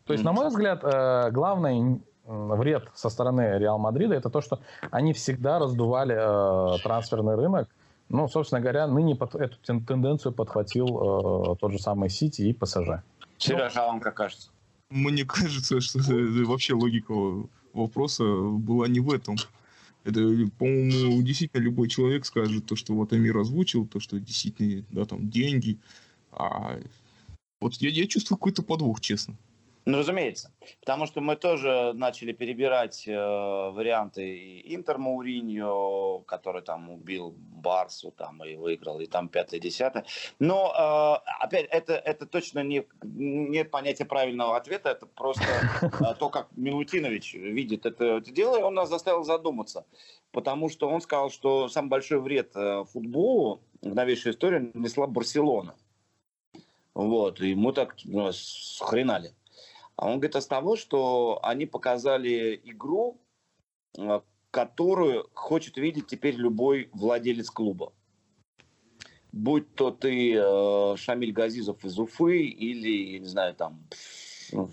То есть, mm-hmm. на мой взгляд, э, главный вред со стороны Реал Мадрида это то, что они всегда раздували э, трансферный рынок. Ну, собственно говоря, ныне под, эту тенденцию подхватил э, тот же самый Сити и ПСЖ. Сережа, ну, а вам как кажется? Мне [LAUGHS] кажется, что вообще логика вопроса была не в этом. Это, по-моему, действительно любой человек скажет то, что вот Амир озвучил, то, что действительно, да, там деньги. А вот я, я чувствую какой-то подвох, честно. Ну, разумеется. Потому что мы тоже начали перебирать э, варианты и Интер Мауриньо, который там убил Барсу там и выиграл, и там пятое-десятое. Но, э, опять, это, это точно не, нет понятия правильного ответа, это просто э, то, как Милутинович видит это, это дело, и он нас заставил задуматься. Потому что он сказал, что самый большой вред э, футболу в новейшей истории нанесла Барселона. Вот, и мы так ну, схренали. А он говорит, а того, что они показали игру, э, которую хочет видеть теперь любой владелец клуба. Будь то ты э, Шамиль Газизов из Уфы или, я не знаю, там ну,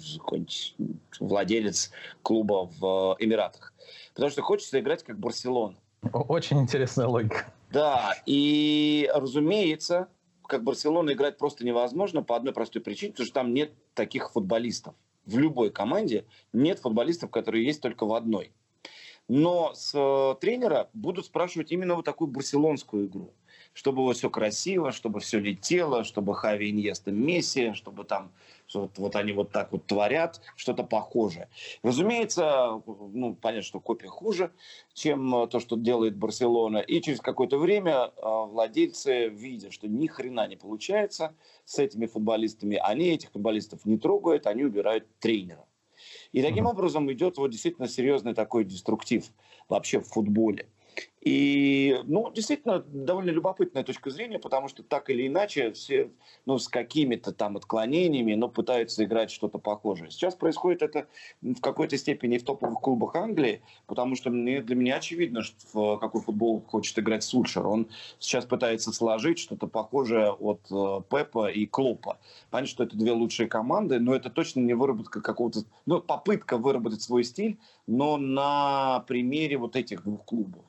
владелец клуба в э, Эмиратах. Потому что хочется играть как Барселона. Очень интересная логика. Да, и разумеется, как Барселона играть просто невозможно по одной простой причине, потому что там нет таких футболистов в любой команде нет футболистов, которые есть только в одной. Но с э, тренера будут спрашивать именно вот такую барселонскую игру чтобы вот все красиво, чтобы все летело, чтобы Хави Иньеста Месси, чтобы там вот, вот они вот так вот творят, что-то похожее. Разумеется, ну, понятно, что копия хуже, чем э, то, что делает Барселона. И через какое-то время э, владельцы, видя, что ни хрена не получается с этими футболистами, они этих футболистов не трогают, они убирают тренера. И таким образом идет вот действительно серьезный такой деструктив вообще в футболе. И, ну, действительно, довольно любопытная точка зрения, потому что так или иначе все, ну, с какими-то там отклонениями, но пытаются играть что-то похожее. Сейчас происходит это в какой-то степени в топовых клубах Англии, потому что мне, для меня очевидно, что в какой футбол хочет играть Сульшер. Он сейчас пытается сложить что-то похожее от э, Пепа и Клопа. Понятно, что это две лучшие команды, но это точно не выработка какого-то, ну, попытка выработать свой стиль, но на примере вот этих двух клубов.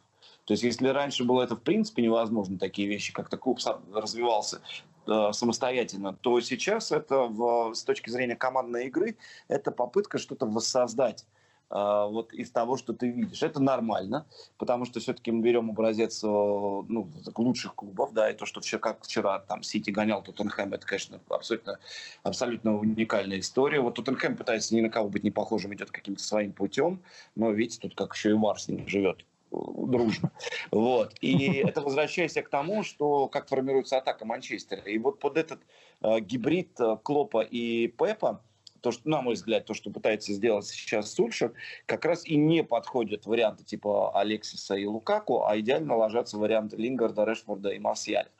То есть если раньше было это в принципе невозможно, такие вещи, как-то клуб развивался э, самостоятельно, то сейчас это в, с точки зрения командной игры, это попытка что-то воссоздать э, вот из того, что ты видишь. Это нормально, потому что все-таки мы берем образец э, ну, лучших клубов, да, и то, что вчера, как вчера там Сити гонял Тоттенхэм, это, конечно, абсолютно, абсолютно уникальная история. Вот Тоттенхэм пытается ни на кого быть не похожим, идет каким-то своим путем, но видите, тут как еще и Вар с живет дружно. Вот. И это возвращаясь к тому, что как формируется атака Манчестера. И вот под этот э, гибрид э, Клопа и Пепа, то, что, на мой взгляд, то, что пытается сделать сейчас Сульшер, как раз и не подходят варианты типа Алексиса и Лукаку, а идеально ложатся варианты Лингарда, Решфорда и Марсиаля.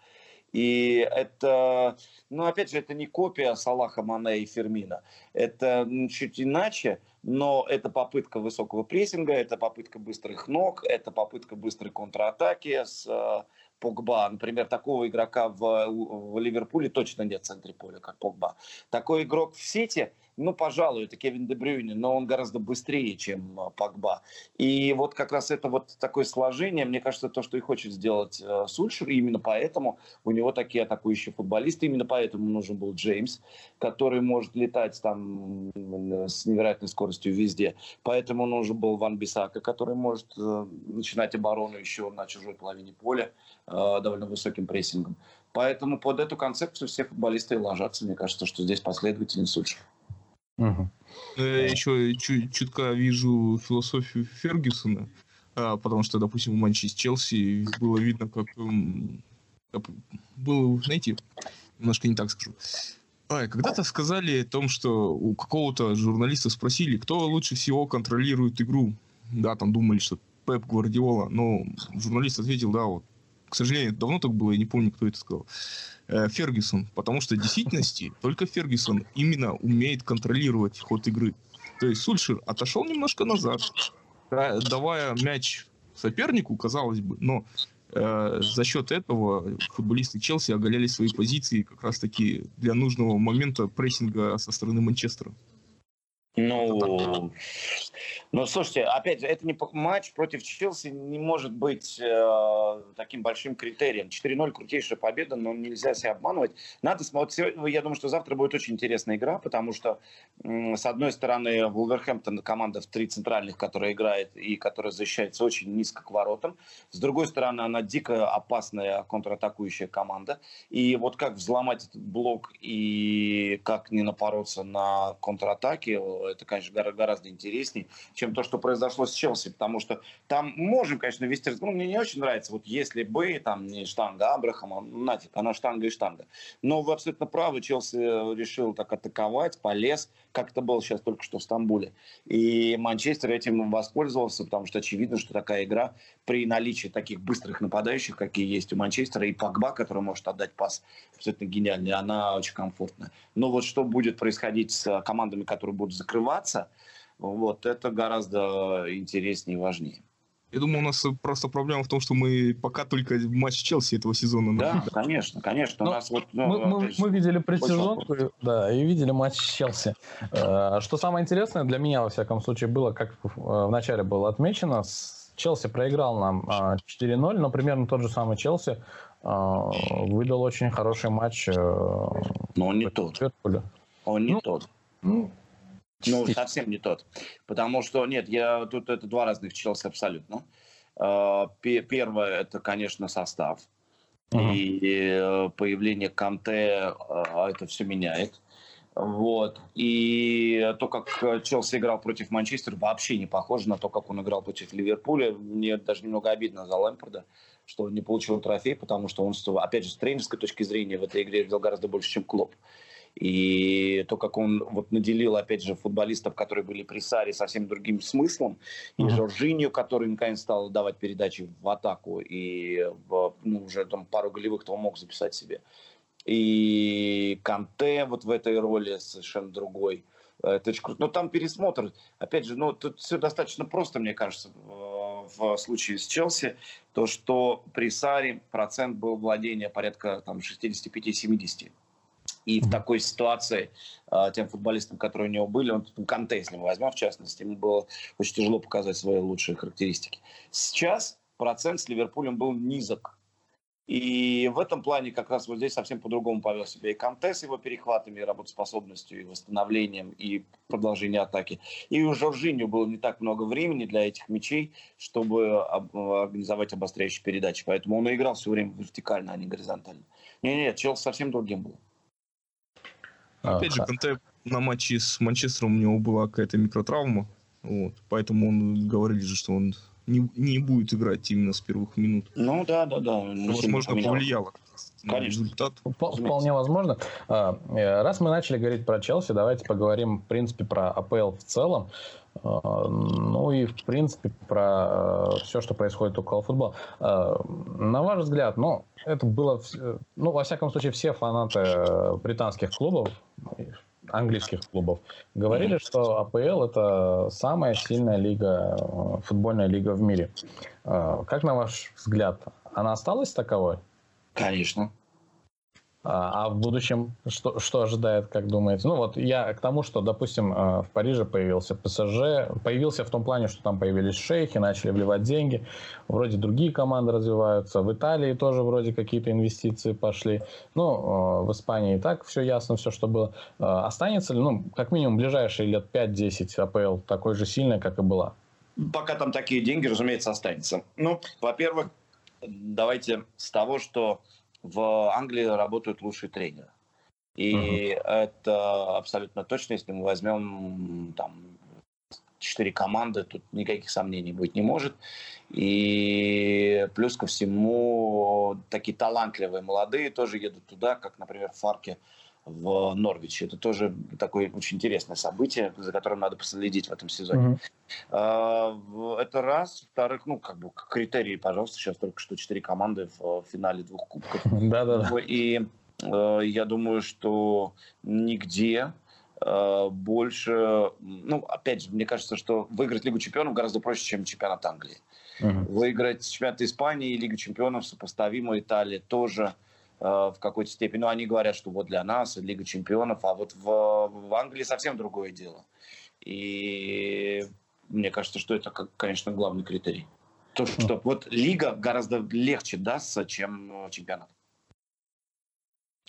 И это, ну, опять же, это не копия Салаха, Мане и Фермина. Это чуть иначе, но это попытка высокого прессинга, это попытка быстрых ног, это попытка быстрой контратаки с э, Погба. Например, такого игрока в, в Ливерпуле точно нет в центре поля, как Погба. Такой игрок в Сити ну, пожалуй, это Кевин Дебрюйне, но он гораздо быстрее, чем а, Погба. И вот как раз это вот такое сложение, мне кажется, то, что и хочет сделать э, Сульшер, и именно поэтому у него такие атакующие футболисты, именно поэтому нужен был Джеймс, который может летать там с невероятной скоростью везде. Поэтому нужен был Ван Бисака, который может э, начинать оборону еще на чужой половине поля э, довольно высоким прессингом. Поэтому под эту концепцию все футболисты и ложатся. Мне кажется, что здесь последовательный Сульшер. Угу. Я еще чуть, чутка вижу философию Фергюсона, а, потому что, допустим, у Манчестер Челси было видно, как было, знаете, немножко не так скажу. А, когда-то сказали о том, что у какого-то журналиста спросили, кто лучше всего контролирует игру. Да, там думали, что Пеп Гвардиола, но журналист ответил, да, вот, к сожалению, давно так было, я не помню, кто это сказал. Э, Фергюсон, потому что в действительности [LAUGHS] только Фергюсон именно умеет контролировать ход игры. То есть Сульшер отошел немножко назад, давая мяч сопернику, казалось бы, но э, за счет этого футболисты Челси оголяли свои позиции как раз-таки для нужного момента прессинга со стороны Манчестера. Ну, ну, слушайте, опять же, это не матч против Челси не может быть э, таким большим критерием. 4-0 крутейшая победа, но нельзя себя обманывать. Надо смотреть. Я думаю, что завтра будет очень интересная игра, потому что, э, с одной стороны, Вулверхэмптон команда в три центральных, которая играет и которая защищается очень низко к воротам. С другой стороны, она дико опасная контратакующая команда. И вот как взломать этот блок и как не напороться на контратаки, это, конечно, гораздо интереснее, чем то, что произошло с Челси, потому что там можем, конечно, вести разговор. Ну, мне не очень нравится, вот если бы там не штанга Абрахама, ну, нафиг, она штанга и штанга. Но вы абсолютно правы, Челси решил так атаковать, полез, как это было сейчас только что в Стамбуле. И Манчестер этим воспользовался, потому что очевидно, что такая игра при наличии таких быстрых нападающих, какие есть у Манчестера, и Погба, который может отдать пас абсолютно гениальный, она очень комфортная. Но вот что будет происходить с командами, которые будут закрываться, вот это гораздо интереснее и важнее. Я думаю, у нас просто проблема в том, что мы пока только матч Челси этого сезона. Да, конечно, конечно. у нас вот, ну, мы, мы, мы видели предсезонку, да, и видели матч Челси. Э, что самое интересное для меня, во всяком случае, было, как в начале было отмечено, Челси проиграл нам 4-0, а, но примерно тот же самый Челси выдал очень хороший матч. Э, но он не тот. Он не ну, тот. Ну, ну, совсем не тот. Потому что, нет, я тут это два разных Челси абсолютно. А, первое, это, конечно, состав. Uh-huh. И э, появление Канте а, это все меняет. Вот. И то, как Челси играл против Манчестера, вообще не похоже на то, как он играл против Ливерпуля. Мне даже немного обидно за Лэмпорда, что он не получил трофей, потому что он, опять же, с тренерской точки зрения в этой игре видел гораздо больше, чем Клоп. И то, как он вот наделил, опять же, футболистов, которые были при Саре, совсем другим смыслом, и uh-huh. Жоржинью, который наконец стал давать передачи в атаку, и ну, уже там пару голевых того мог записать себе. И Канте вот в этой роли совершенно другой. Это очень круто. Но там пересмотр, опять же, ну, тут все достаточно просто, мне кажется, в случае с Челси, то, что при Саре процент был владения порядка там 65-70. И в такой ситуации э, тем футболистам, которые у него были, он Канте, если мы возьмем в частности, ему было очень тяжело показать свои лучшие характеристики. Сейчас процент с Ливерпулем был низок. И в этом плане как раз вот здесь совсем по-другому повел себя и Канте с его перехватами, и работоспособностью, и восстановлением, и продолжением атаки. И у Жоржиньо было не так много времени для этих мячей, чтобы организовать обостряющие передачи. Поэтому он и играл все время вертикально, а не горизонтально. Нет-нет, Челси совсем другим был. Опять же, Канте на матче с Манчестером у него была какая-то микротравма. Вот, поэтому он говорили же, что он не, не будет играть именно с первых минут. Ну да, да, да. Возможно, повлияло Конечно. результат. Вполне возможно. А, э, раз мы начали говорить про Челси, давайте поговорим, в принципе, про АПЛ в целом. А, ну и, в принципе, про э, все, что происходит около футбола. А, на ваш взгляд, ну, это было, ну, во всяком случае, все фанаты э, британских клубов, английских клубов, говорили, что АПЛ это самая сильная лига, э, футбольная лига в мире. Э, как на ваш взгляд, она осталась таковой? Конечно. А, а в будущем что, что ожидает, как думаете? Ну вот я к тому, что, допустим, э, в Париже появился ПСЖ, появился в том плане, что там появились шейхи, начали вливать деньги, вроде другие команды развиваются, в Италии тоже вроде какие-то инвестиции пошли, ну, э, в Испании и так все ясно, все, что было. Останется ли, ну, как минимум, ближайшие лет 5-10 АПЛ такой же сильной, как и была? Пока там такие деньги, разумеется, останется. Ну, во-первых, давайте с того, что в Англии работают лучшие тренеры. И uh-huh. это абсолютно точно, если мы возьмем там четыре команды, тут никаких сомнений быть не может. И плюс ко всему, такие талантливые молодые тоже едут туда, как, например, Фарки в Норвиче. Это тоже такое очень интересное событие, за которым надо последить в этом сезоне. Mm-hmm. Это раз. Вторых, ну, как бы критерии, пожалуйста, сейчас только что четыре команды в финале двух кубков. [LAUGHS] Да-да-да. И э, я думаю, что нигде э, больше, ну, опять же, мне кажется, что выиграть Лигу чемпионов гораздо проще, чем чемпионат Англии. Выиграть чемпионат Испании и Лигу чемпионов сопоставимо Италии тоже Э, в какой-то степени. Но они говорят, что вот для нас Лига Чемпионов, а вот в, в Англии совсем другое дело. И мне кажется, что это, конечно, главный критерий. То, что mm. вот Лига гораздо легче дастся, чем э, чемпионат.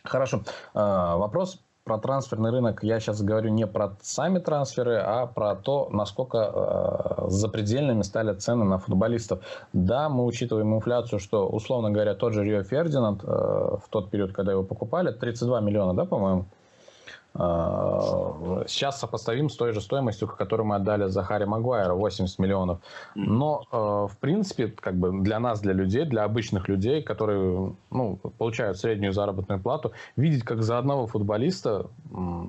Хорошо. А, вопрос про трансферный рынок я сейчас говорю не про сами трансферы, а про то, насколько э, запредельными стали цены на футболистов. Да, мы учитываем инфляцию, что, условно говоря, тот же Рио Фердинанд э, в тот период, когда его покупали, 32 миллиона, да, по-моему, сейчас сопоставим с той же стоимостью, которую мы отдали за Харри Магуайра, 80 миллионов. Но, э, в принципе, как бы для нас, для людей, для обычных людей, которые ну, получают среднюю заработную плату, видеть, как за одного футболиста,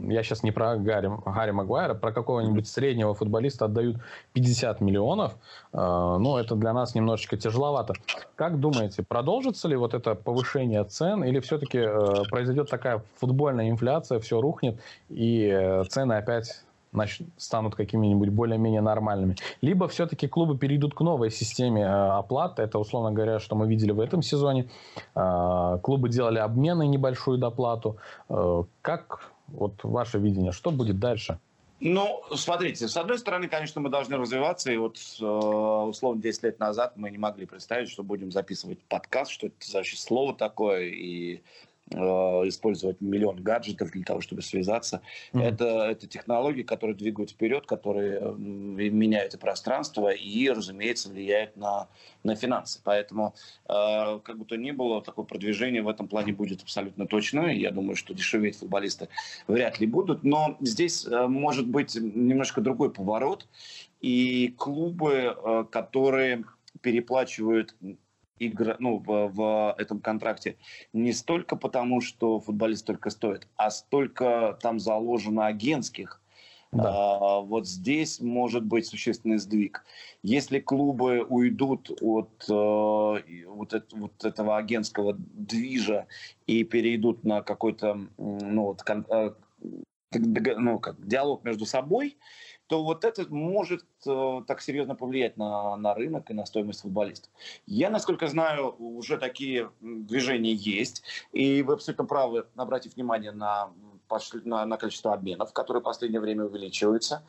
я сейчас не про Гарри, Гарри Магуайра, про какого-нибудь среднего футболиста отдают 50 миллионов, э, ну, это для нас немножечко тяжеловато. Как думаете, продолжится ли вот это повышение цен, или все-таки произойдет такая футбольная инфляция, все рухнет, исчезнет, и э, цены опять станут какими-нибудь более-менее нормальными. Либо все-таки клубы перейдут к новой системе э, оплаты. Это, условно говоря, что мы видели в этом сезоне. Э, клубы делали обмены, небольшую доплату. Как вот ваше видение, что будет дальше? Ну, смотрите, с одной стороны, конечно, мы должны развиваться, и вот условно 10 лет назад мы не могли представить, что будем записывать подкаст, что это вообще слово такое, и использовать миллион гаджетов для того, чтобы связаться. Mm-hmm. Это, это технологии, которые двигают вперед, которые э, меняют и пространство и, разумеется, влияют на, на финансы. Поэтому, э, как бы то ни было, такое продвижение в этом плане будет абсолютно точно. Я думаю, что дешеветь футболисты вряд ли будут. Но здесь э, может быть немножко другой поворот. И клубы, э, которые переплачивают игра, ну, в, в этом контракте не столько потому, что футболист только стоит, а столько там заложено агентских. Да. А, вот здесь может быть существенный сдвиг. Если клубы уйдут от э, вот, это, вот этого агентского движа и перейдут на какой-то ну, вот, кон, э, ну, как, диалог между собой, то вот это может э, так серьезно повлиять на, на рынок и на стоимость футболистов. Я, насколько знаю, уже такие движения есть, и вы абсолютно правы, обратив внимание на, на, на количество обменов, которые в последнее время увеличиваются.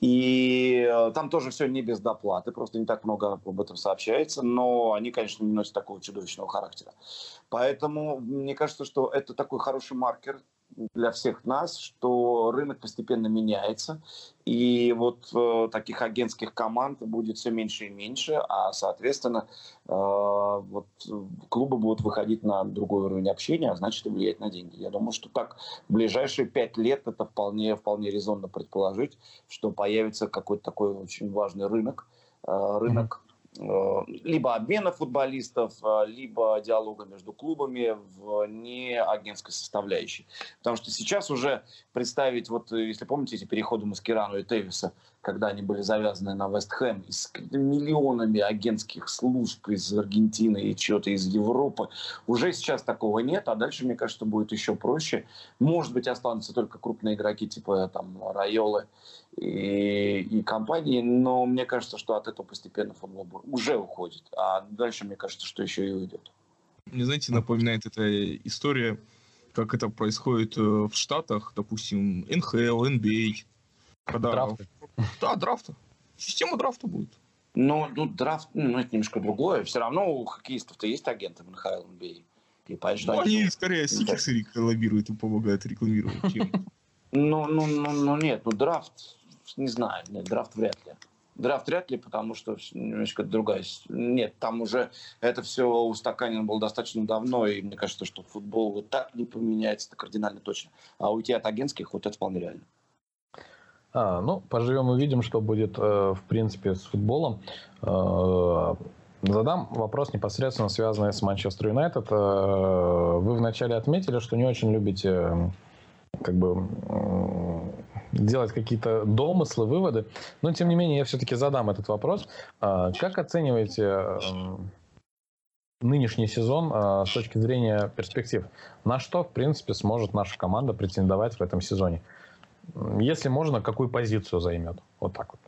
И э, там тоже все не без доплаты, просто не так много об этом сообщается, но они, конечно, не носят такого чудовищного характера. Поэтому мне кажется, что это такой хороший маркер для всех нас, что рынок постепенно меняется, и вот э, таких агентских команд будет все меньше и меньше, а, соответственно, э, вот клубы будут выходить на другой уровень общения, а значит и влиять на деньги. Я думаю, что так в ближайшие пять лет это вполне, вполне резонно предположить, что появится какой-то такой очень важный рынок, э, рынок Э, либо обмена футболистов, э, либо диалога между клубами в не агентской составляющей. Потому что сейчас уже представить, вот если помните эти переходы Маскирану и Тевиса, когда они были завязаны на Вест Хэм, с миллионами агентских служб из Аргентины и чего-то из Европы, уже сейчас такого нет, а дальше, мне кажется, будет еще проще. Может быть, останутся только крупные игроки типа там Райолы и, и компании, но мне кажется, что от этого постепенно футбол уже уходит, а дальше, мне кажется, что еще и уйдет. Мне, знаете, напоминает эта история, как это происходит э, в Штатах, допустим, НХЛ, НБА, когда... Драфты. Да, драфта. Система драфта будет. Но ну, драфт, ну, это немножко другое. Все равно у хоккеистов-то есть агенты в НХЛ, НБА. И ну, они скорее сикерсы лоббируют и помогают рекламировать. [LAUGHS] Ну, ну, ну, ну, нет, ну, драфт, не знаю, нет, драфт вряд ли. Драфт вряд ли, потому что немножко другая... Нет, там уже это все устаканено было достаточно давно, и мне кажется, что футбол вот так не поменяется, это кардинально точно. А уйти от агентских, вот это вполне реально. А, ну, поживем и видим, что будет, э, в принципе, с футболом. Э, задам вопрос непосредственно связанный с Манчестер Юнайтед. Э, вы вначале отметили, что не очень любите как бы делать какие-то домыслы, выводы. Но, тем не менее, я все-таки задам этот вопрос. Как оцениваете нынешний сезон с точки зрения перспектив? На что, в принципе, сможет наша команда претендовать в этом сезоне? Если можно, какую позицию займет? Вот так вот.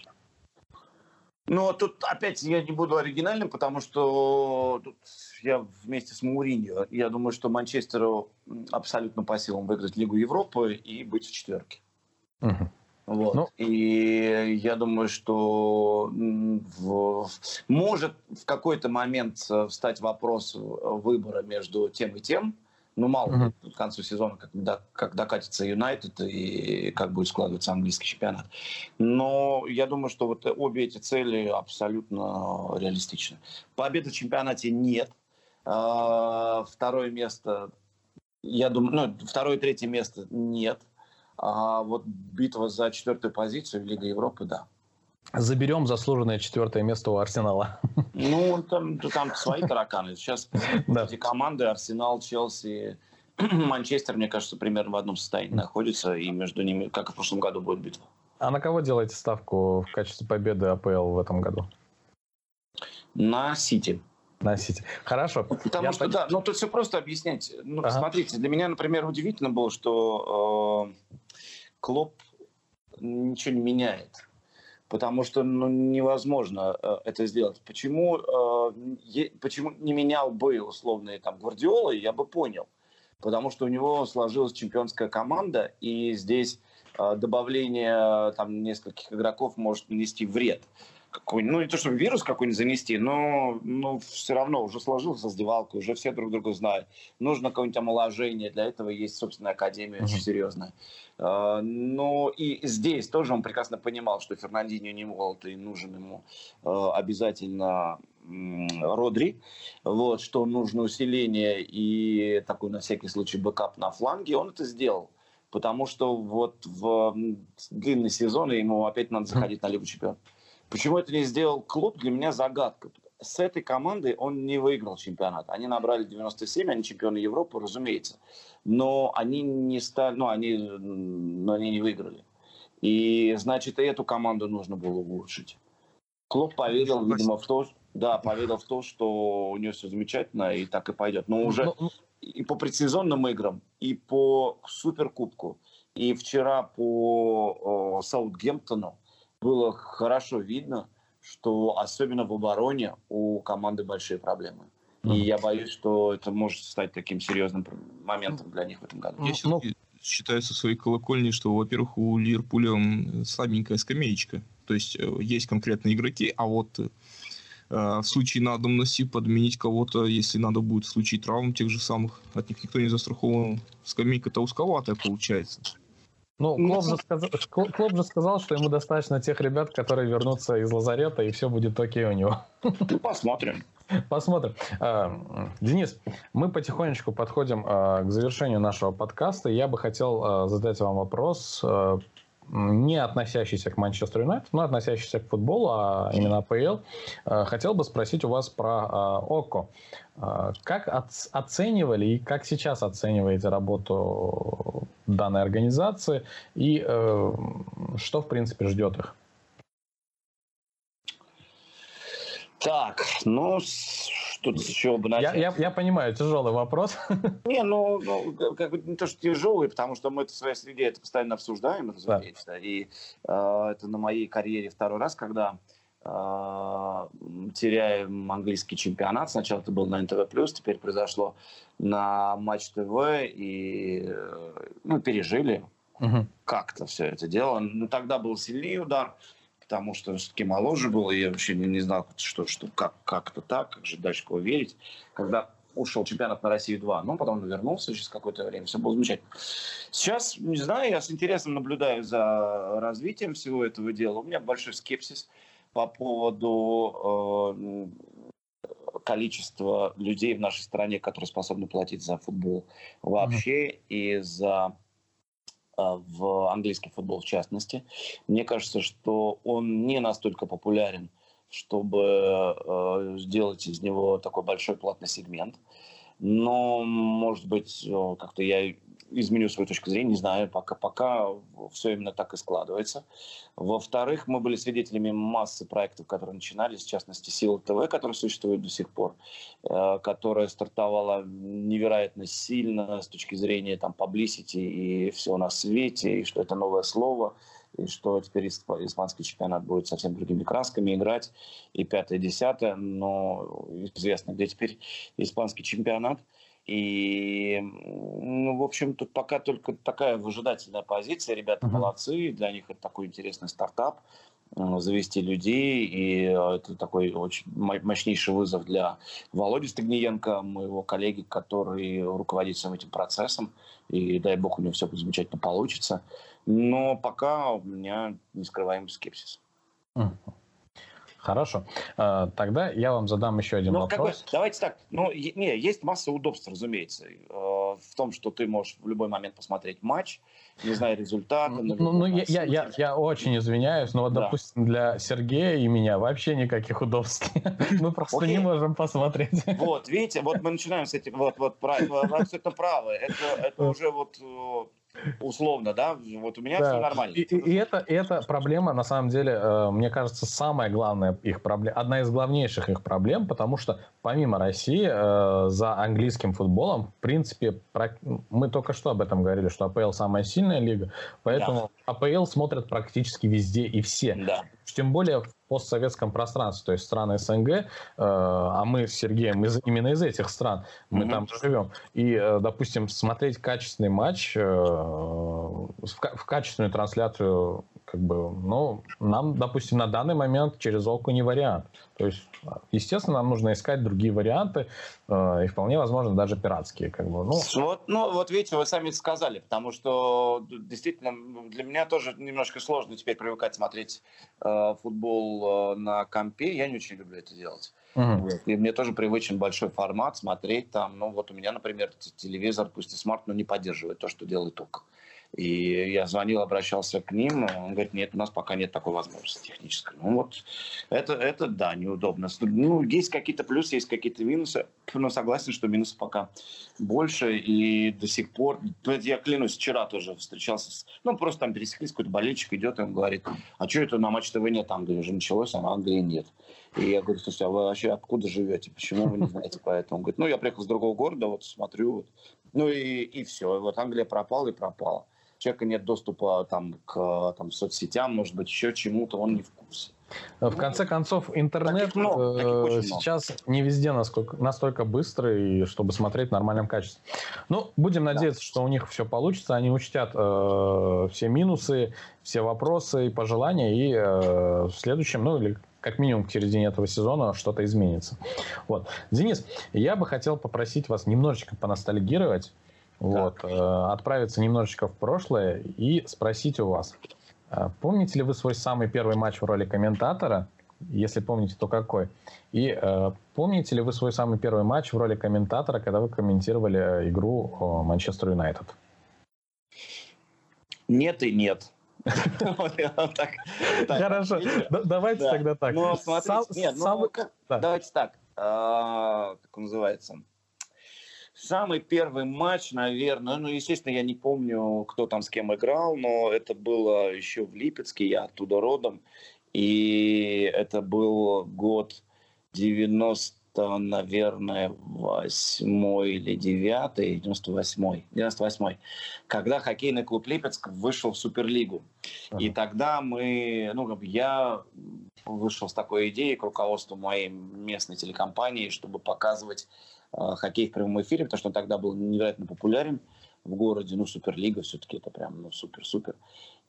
Ну, тут опять я не буду оригинальным, потому что тут я вместе с Мауриньо. Я думаю, что Манчестеру абсолютно по силам выиграть Лигу Европы и быть в четверке. Угу. Вот. Ну. И я думаю, что в, может в какой-то момент э, встать вопрос выбора между тем и тем. Ну, мало uh-huh. к концу сезона, когда, как докатится Юнайтед и как будет складываться английский чемпионат. Но я думаю, что вот обе эти цели абсолютно реалистичны. Победы в чемпионате нет. А, второе место, я думаю, ну, второе и третье место нет. А вот битва за четвертую позицию в Лиге Европы, да. Заберем заслуженное четвертое место у Арсенала. Ну, там, там свои тараканы. Сейчас [LAUGHS] да. эти команды, Арсенал, Челси, [CLEARS THROAT] Манчестер, мне кажется, примерно в одном состоянии находятся, и между ними, как и в прошлом году, будет битва. А на кого делаете ставку в качестве победы АПЛ в этом году? На Сити. На Сити. Хорошо. Потому Я что, так... да, ну тут все просто объяснять. Ну, ага. смотрите, для меня, например, удивительно было, что э, Клоп ничего не меняет потому что ну, невозможно э, это сделать. Почему, э, почему не менял бы условные там Гвардиола, я бы понял. Потому что у него сложилась чемпионская команда, и здесь э, добавление там нескольких игроков может нанести вред какой ну не то чтобы вирус какой-нибудь занести, но ну, все равно уже сложился раздевалка, уже все друг друга знают. Нужно какое-нибудь омоложение, для этого есть собственная академия очень серьезная. А, но и здесь тоже он прекрасно понимал, что Фернандиньо не молод и нужен ему а, обязательно Родри, вот, что нужно усиление и такой на всякий случай backup на фланге, он это сделал. Потому что вот в длинный сезон ему опять надо заходить на Лигу Чемпионов. Почему это не сделал клуб, для меня загадка. с этой командой он не выиграл чемпионат. Они набрали 97, они чемпионы Европы, разумеется. Но они не стали, ну, они, но они не выиграли. И, значит, и эту команду нужно было улучшить. Клуб поверил, видимо, в то, да, поверил в то, что у него все замечательно, и так и пойдет. Но уже ну, и по предсезонным играм, и по Суперкубку, и вчера по Саутгемптону было хорошо видно, что особенно в обороне у команды большие проблемы. И я боюсь, что это может стать таким серьезным моментом для них в этом году. Я ну, считаю со своей колокольни, что, во-первых, у Ливерпуля слабенькая скамеечка. То есть э, есть конкретные игроки, а вот э, в случае надобности подменить кого-то, если надо будет в случае травм тех же самых, от них никто не застрахован. Скамейка-то узковатая получается. Ну, Клоп же, сказал, Клоп же сказал, что ему достаточно тех ребят, которые вернутся из лазарета, и все будет окей у него. Ну, посмотрим. Посмотрим. А, Денис, мы потихонечку подходим а, к завершению нашего подкаста. Я бы хотел а, задать вам вопрос не относящийся к Манчестер Юнайтед, но относящийся к футболу, а именно АПЛ. Э, хотел бы спросить у вас про э, ОКО. Э, как оценивали и как сейчас оцениваете работу данной организации и что, в принципе, ждет их? Так, ну, тут с чего бы начать? Я, я, я понимаю, тяжелый вопрос. [LAUGHS] Не, ну, ну как бы не то, что тяжелый, потому что мы это в своей среде это постоянно обсуждаем, разумеется. Да. И э, это на моей карьере второй раз, когда э, теряем английский чемпионат. Сначала это был на НТВ+, теперь произошло на Матч ТВ, и э, ну, пережили угу. как-то все это дело. Ну, тогда был сильнее удар потому что все-таки моложе был, и я вообще не, не знал, что, что как, как-то так, как же дальше кого верить. Когда ушел чемпионат на Россию 2, но потом вернулся через какое-то время, все было замечательно. Сейчас, не знаю, я с интересом наблюдаю за развитием всего этого дела. У меня большой скепсис по поводу э, количества людей в нашей стране, которые способны платить за футбол вообще mm-hmm. и за в английский футбол в частности. Мне кажется, что он не настолько популярен, чтобы э, сделать из него такой большой платный сегмент. Но, может быть, э, как-то я изменю свою точку зрения, не знаю, пока, пока все именно так и складывается. Во-вторых, мы были свидетелями массы проектов, которые начинались, в частности, Сила ТВ, которая существует до сих пор, э, которая стартовала невероятно сильно с точки зрения там publicity и все на свете, и что это новое слово, и что теперь испанский чемпионат будет совсем другими красками играть, и пятое, десятое, но известно, где теперь испанский чемпионат – и, ну, в общем, тут пока только такая выжидательная позиция. Ребята uh-huh. молодцы, для них это такой интересный стартап завести людей, и э, это такой очень мощнейший вызов для Володи Стагниенко, моего коллеги, который руководит всем этим процессом, и дай бог у него все замечательно получится. Но пока у меня нескрываемый скепсис. Uh-huh. Хорошо. А, тогда я вам задам еще один ну, вопрос. Какой, давайте так. Ну, не, есть масса удобств, разумеется, э, в том, что ты можешь в любой момент посмотреть матч, не зная результата. Ну, ну я, я, я, я очень извиняюсь, но вот, да. допустим, для Сергея и меня вообще никаких удобств. [LAUGHS] Мы просто не можем посмотреть. [LAUGHS] Вот, видите, вот мы начинаем с этим, вот, вот, правильно, абсолютно правы. Это, это уже вот э, условно, да, вот у меня да. все нормально. И, и, это, это проблема, на самом деле, э, мне кажется, самая главная их проблема, одна из главнейших их проблем, потому что помимо России э, за английским футболом, в принципе, про... мы только что об этом говорили, что АПЛ самая сильная лига, поэтому да. АПЛ смотрят практически везде и все. Да. Тем более в постсоветском пространстве, то есть страны СНГ, э, а мы с Сергеем из, именно из этих стран, мы mm-hmm. там живем. И, э, допустим, смотреть качественный матч, э, в, в качественную трансляцию как бы, ну, нам, допустим, на данный момент через ОКО не вариант. То есть, естественно, нам нужно искать другие варианты, э, и вполне возможно даже пиратские. Как бы, ну. Вот, ну, вот видите, вы сами сказали, потому что действительно для меня тоже немножко сложно теперь привыкать смотреть э, футбол э, на компе. Я не очень люблю это делать. Угу. И мне тоже привычен большой формат, смотреть там. Ну, вот у меня, например, телевизор, пусть и смарт, но не поддерживает то, что делает ОКО. И я звонил, обращался к ним, он говорит, нет, у нас пока нет такой возможности технической. Ну вот, это, это да, неудобно. Ну, есть какие-то плюсы, есть какие-то минусы, но согласен, что минусов пока больше, и до сих пор, я клянусь, вчера тоже встречался, с, ну, просто там пересеклись, какой-то болельщик идет, и он говорит, а что это на Матч ТВ нет Англии уже началось, а на Англии нет. И я говорю, слушайте, а вы вообще откуда живете? Почему вы не знаете поэтому? Он говорит, ну, я приехал с другого города, вот смотрю, вот. ну и, и все. И вот Англия пропала и пропала человека нет доступа там, к там, соцсетям, может быть, еще чему-то, он не в курсе. В конце концов, интернет много, э, сейчас много. не везде насколько, настолько быстрый, чтобы смотреть в нормальном качестве. Ну, будем надеяться, да. что у них все получится, они учтят э, все минусы, все вопросы и пожелания, и э, в следующем, ну или как минимум к середине этого сезона что-то изменится. Вот. Денис, я бы хотел попросить вас немножечко поностальгировать вот, э, отправиться немножечко в прошлое и спросить у вас, э, помните ли вы свой самый первый матч в роли комментатора? Если помните, то какой? И э, помните ли вы свой самый первый матч в роли комментатора, когда вы комментировали э, игру Манчестер Юнайтед? Нет и нет. [LAUGHS] Хорошо, давайте тогда так. Ну, смотрите, ну, давайте так, а, как называется, Самый первый матч, наверное, ну, естественно, я не помню, кто там с кем играл, но это было еще в Липецке, я оттуда родом. И это был год 90, наверное, восьмой или девятый, 98 98 когда хоккейный клуб Липецк вышел в Суперлигу. Ага. И тогда мы, ну, я вышел с такой идеей к руководству моей местной телекомпании, чтобы показывать хоккей в прямом эфире, потому что он тогда был невероятно популярен в городе, ну, Суперлига все-таки это прям, ну, супер-супер.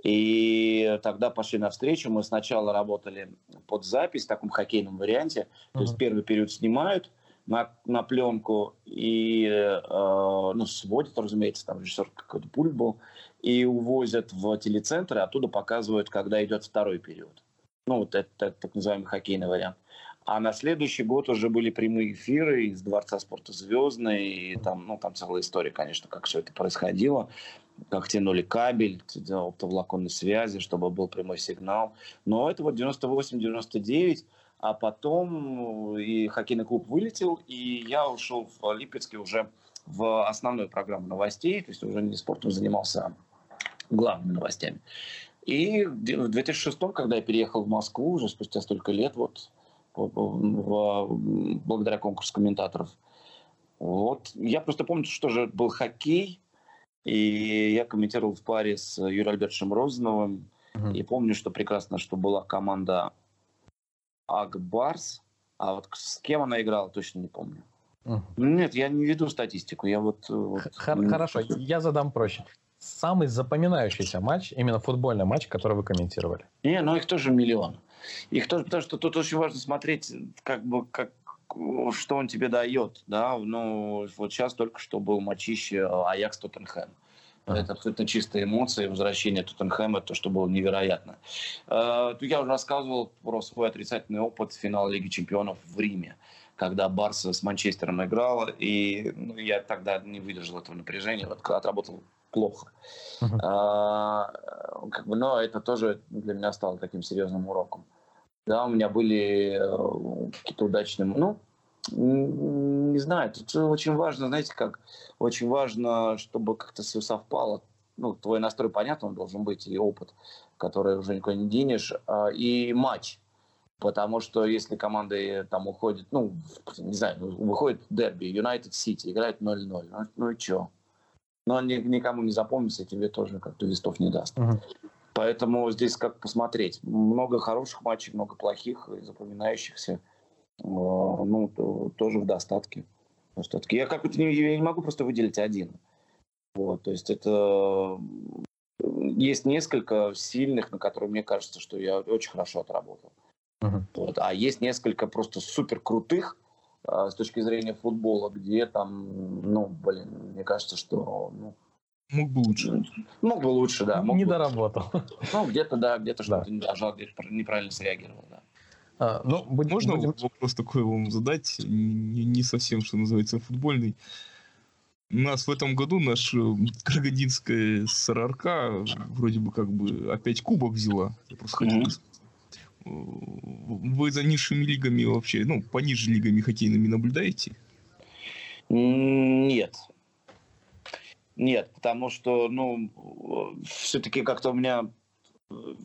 И тогда пошли навстречу, мы сначала работали под запись в таком хоккейном варианте, uh-huh. то есть первый период снимают на, на пленку и, э, ну, сводят, разумеется, там режиссер какой-то пульт был, и увозят в телецентр, и оттуда показывают, когда идет второй период. Ну, вот это, это так называемый хоккейный вариант. А на следующий год уже были прямые эфиры из Дворца спорта Звездный. И там, ну, там целая история, конечно, как все это происходило. Как тянули кабель, оптоволоконной связи, чтобы был прямой сигнал. Но это вот 98-99. А потом э, и хоккейный клуб вылетел, и я ушел в Липецке уже в основную программу новостей, то есть уже не спортом занимался, а главными новостями. И в 2006, когда я переехал в Москву, уже спустя столько лет, вот благодаря конкурсу комментаторов. Вот. Я просто помню, что же был хоккей, и я комментировал в паре с Юрием Альбертовичем Розановым. Uh-huh. И помню, что прекрасно, что была команда Акбарс, а вот с кем она играла, точно не помню. Uh-huh. Нет, я не веду статистику. Я вот, вот... Хорошо, я задам проще. Самый запоминающийся матч, именно футбольный матч, который вы комментировали? Не, ну их тоже миллион. Их тоже, потому что тут очень важно смотреть, как бы, как, что он тебе дает, да, ну, вот сейчас только что был матчище Аякс Тоттенхэм. Это абсолютно чистые эмоции, возвращение Тоттенхэма, то, что было невероятно. Э, я уже рассказывал про свой отрицательный опыт финала Лиги Чемпионов в Риме, когда Барса с Манчестером играла, и ну, я тогда не выдержал этого напряжения, вот, отработал плохо. Uh-huh. А, как бы, но это тоже для меня стало таким серьезным уроком. Да, у меня были э, какие-то удачные, ну, не знаю, тут очень важно, знаете, как очень важно, чтобы как-то все совпало. Ну, твой настрой, понятно, он должен быть, и опыт, который уже никуда не денешь, а, и матч. Потому что если команды там уходят, ну, не знаю, выходит дерби, Юнайтед Сити, играет 0-0, ну, ну и что? Но никому не запомнится, и тебе тоже как-то листов не даст. Uh-huh. Поэтому здесь как посмотреть. Много хороших матчей, много плохих запоминающихся. Э, ну, тоже в достатке. достатке. Я как-то не, я не могу просто выделить один. Вот, то есть это есть несколько сильных, на которые мне кажется, что я очень хорошо отработал. Uh-huh. Вот. А есть несколько просто супер крутых с точки зрения футбола, где там, ну, блин, мне кажется, что ну, Мог бы лучше. Мог бы лучше, да. Мог не бы... доработал. Ну, где-то, да, где-то что-то не дожал, где-то неправильно среагировал, да. А, ну, будем, Можно будем... вопрос такой вам задать, не, не совсем, что называется, футбольный. У нас в этом году наш э, Карагандинская СРРК вроде бы как бы опять кубок взяла. Я просто хотел mm-hmm. Вы за низшими лигами вообще, ну, пониже лигами хоккейными наблюдаете? Нет. Нет, потому что, ну, все-таки как-то у меня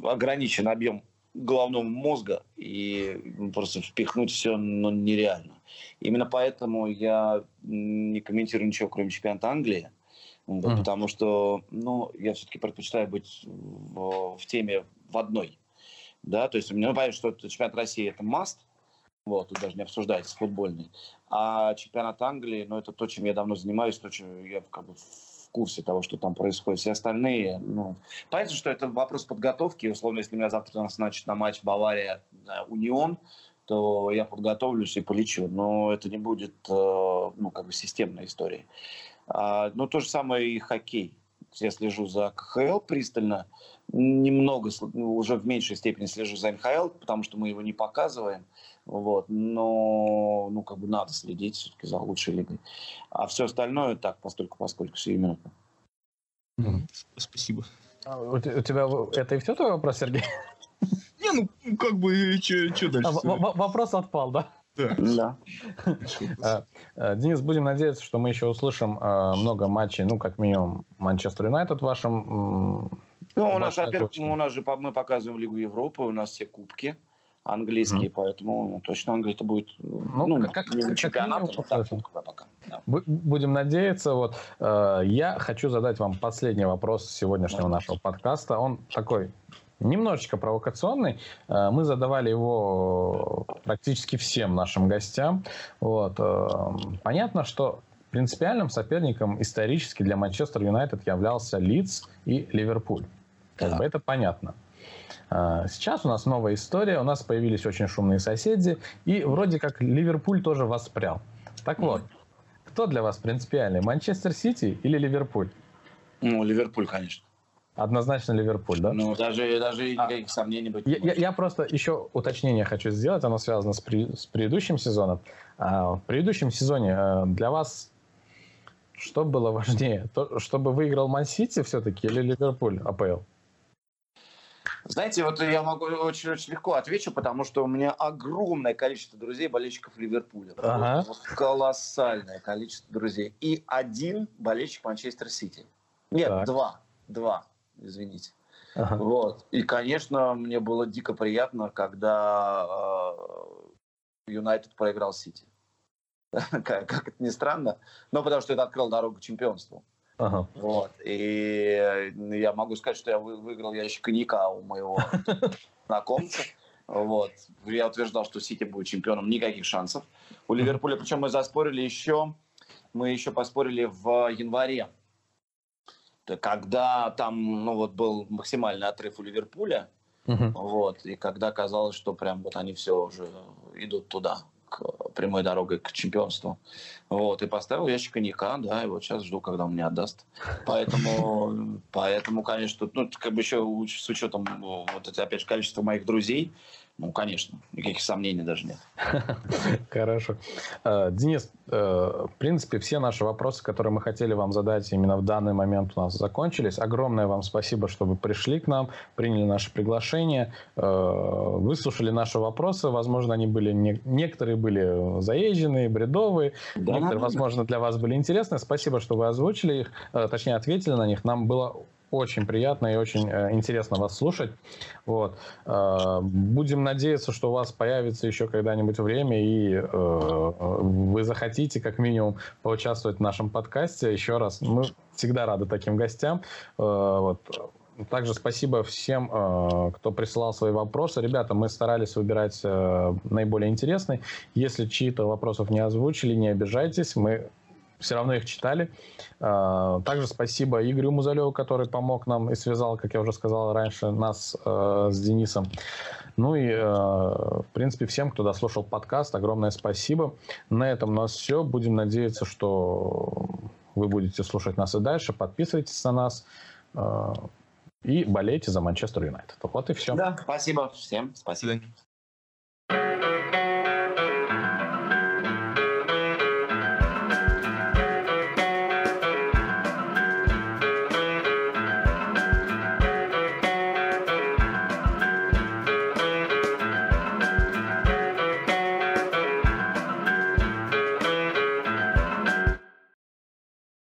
ограничен объем головного мозга, и просто впихнуть все ну, нереально. Именно поэтому я не комментирую ничего, кроме чемпионата Англии, mm-hmm. потому что ну, я все-таки предпочитаю быть в, в теме в одной. Да, то есть у меня ну, понятно, что чемпионат России это маст, вот, тут даже не обсуждается футбольный. А чемпионат Англии, ну, это то, чем я давно занимаюсь, то, чем я как бы курсе того, что там происходит. Все остальные, ну, понятно, что это вопрос подготовки. Условно, если меня завтра назначат на матч Бавария-Унион, то я подготовлюсь и полечу. Но это не будет, э, ну, как бы системной историей. А, ну, то же самое и хоккей. Я слежу за КХЛ пристально. Немного, ну, уже в меньшей степени слежу за НХЛ, потому что мы его не показываем. Вот. Но, ну, как бы надо следить все-таки за лучшей лигой. А все остальное так, постольку, поскольку сиюминутно. Спасибо. А, у, тебя это и все твой вопрос, Сергей? Не, ну, как бы, что дальше? А, вопрос отпал, да? Да. А, а, Денис, будем надеяться, что мы еще услышим много матчей, ну, как минимум, Манчестер Юнайтед в вашем... Ну, у нас, во-первых, у нас же мы показываем Лигу Европы, у нас все кубки английский, mm. поэтому ну, точно Англия это будет ну, ну как, как, чемпионат, как так, пока. Да. Будем надеяться. Вот э, я хочу задать вам последний вопрос сегодняшнего нашего подкаста. Он такой немножечко провокационный. Э, мы задавали его практически всем нашим гостям. Вот. Э, понятно, что принципиальным соперником исторически для Манчестер Юнайтед являлся Лидс и Ливерпуль. Да. это понятно. А, сейчас у нас новая история, у нас появились очень шумные соседи, и вроде как Ливерпуль тоже воспрял. Так вот, кто для вас принципиальный, Манчестер Сити или Ливерпуль? Ну, Ливерпуль, конечно. Однозначно Ливерпуль, да? Ну, даже, даже никаких а, сомнений быть я, я, я просто еще уточнение хочу сделать, оно связано с, при, с предыдущим сезоном. А, в предыдущем сезоне а, для вас что было важнее? То, чтобы выиграл Ман-Сити все-таки или Ливерпуль АПЛ? Знаете, вот я могу очень-очень легко отвечу, потому что у меня огромное количество друзей, болельщиков Ливерпуля. Ага. Вот колоссальное количество друзей. И один болельщик Манчестер Сити. Нет, так. два. Два, извините. Ага. Вот. И, конечно, мне было дико приятно, когда э, Юнайтед э, проиграл Сити. [LAUGHS] как, как это ни странно, но потому что это открыл дорогу к чемпионству. Ага. Вот. И я могу сказать, что я выиграл ящик коньяка у моего [LAUGHS] знакомца. Вот. Я утверждал, что Сити будет чемпионом, никаких шансов. У Ливерпуля, причем мы заспорили еще, мы еще поспорили в январе, когда там, ну вот был максимальный отрыв у Ливерпуля, uh вот, и когда казалось, что прям вот они все уже идут туда прямой дорогой к чемпионству. Вот, и поставил ящик коньяка, да, и вот сейчас жду, когда он мне отдаст. Поэтому, [LAUGHS] поэтому конечно, ну, как бы еще с учетом вот опять же, количества моих друзей, ну, конечно, никаких сомнений даже нет. [LAUGHS] Хорошо. Э, Денис, э, в принципе, все наши вопросы, которые мы хотели вам задать именно в данный момент у нас закончились. Огромное вам спасибо, что вы пришли к нам, приняли наше приглашение, э, выслушали наши вопросы. Возможно, они были не... некоторые были заезженные, бредовые, да, некоторые, возможно, для вас были интересны. Спасибо, что вы озвучили их, точнее, ответили на них. Нам было очень приятно и очень э, интересно вас слушать. Вот. Э, будем надеяться, что у вас появится еще когда-нибудь время, и э, вы захотите как минимум поучаствовать в нашем подкасте. Еще раз, мы всегда рады таким гостям. Вот. Также спасибо всем, кто присылал свои вопросы. Ребята, мы старались выбирать наиболее интересные. Если чьи-то вопросов не озвучили, не обижайтесь. Мы все равно их читали. А, также спасибо Игорю Музалеву, который помог нам и связал, как я уже сказал раньше, нас э, с Денисом. Ну и, э, в принципе, всем, кто дослушал подкаст, огромное спасибо. На этом у нас все. Будем надеяться, что вы будете слушать нас и дальше. Подписывайтесь на нас и болейте за Манчестер Юнайтед. Вот и все. Да, спасибо всем. Спасибо.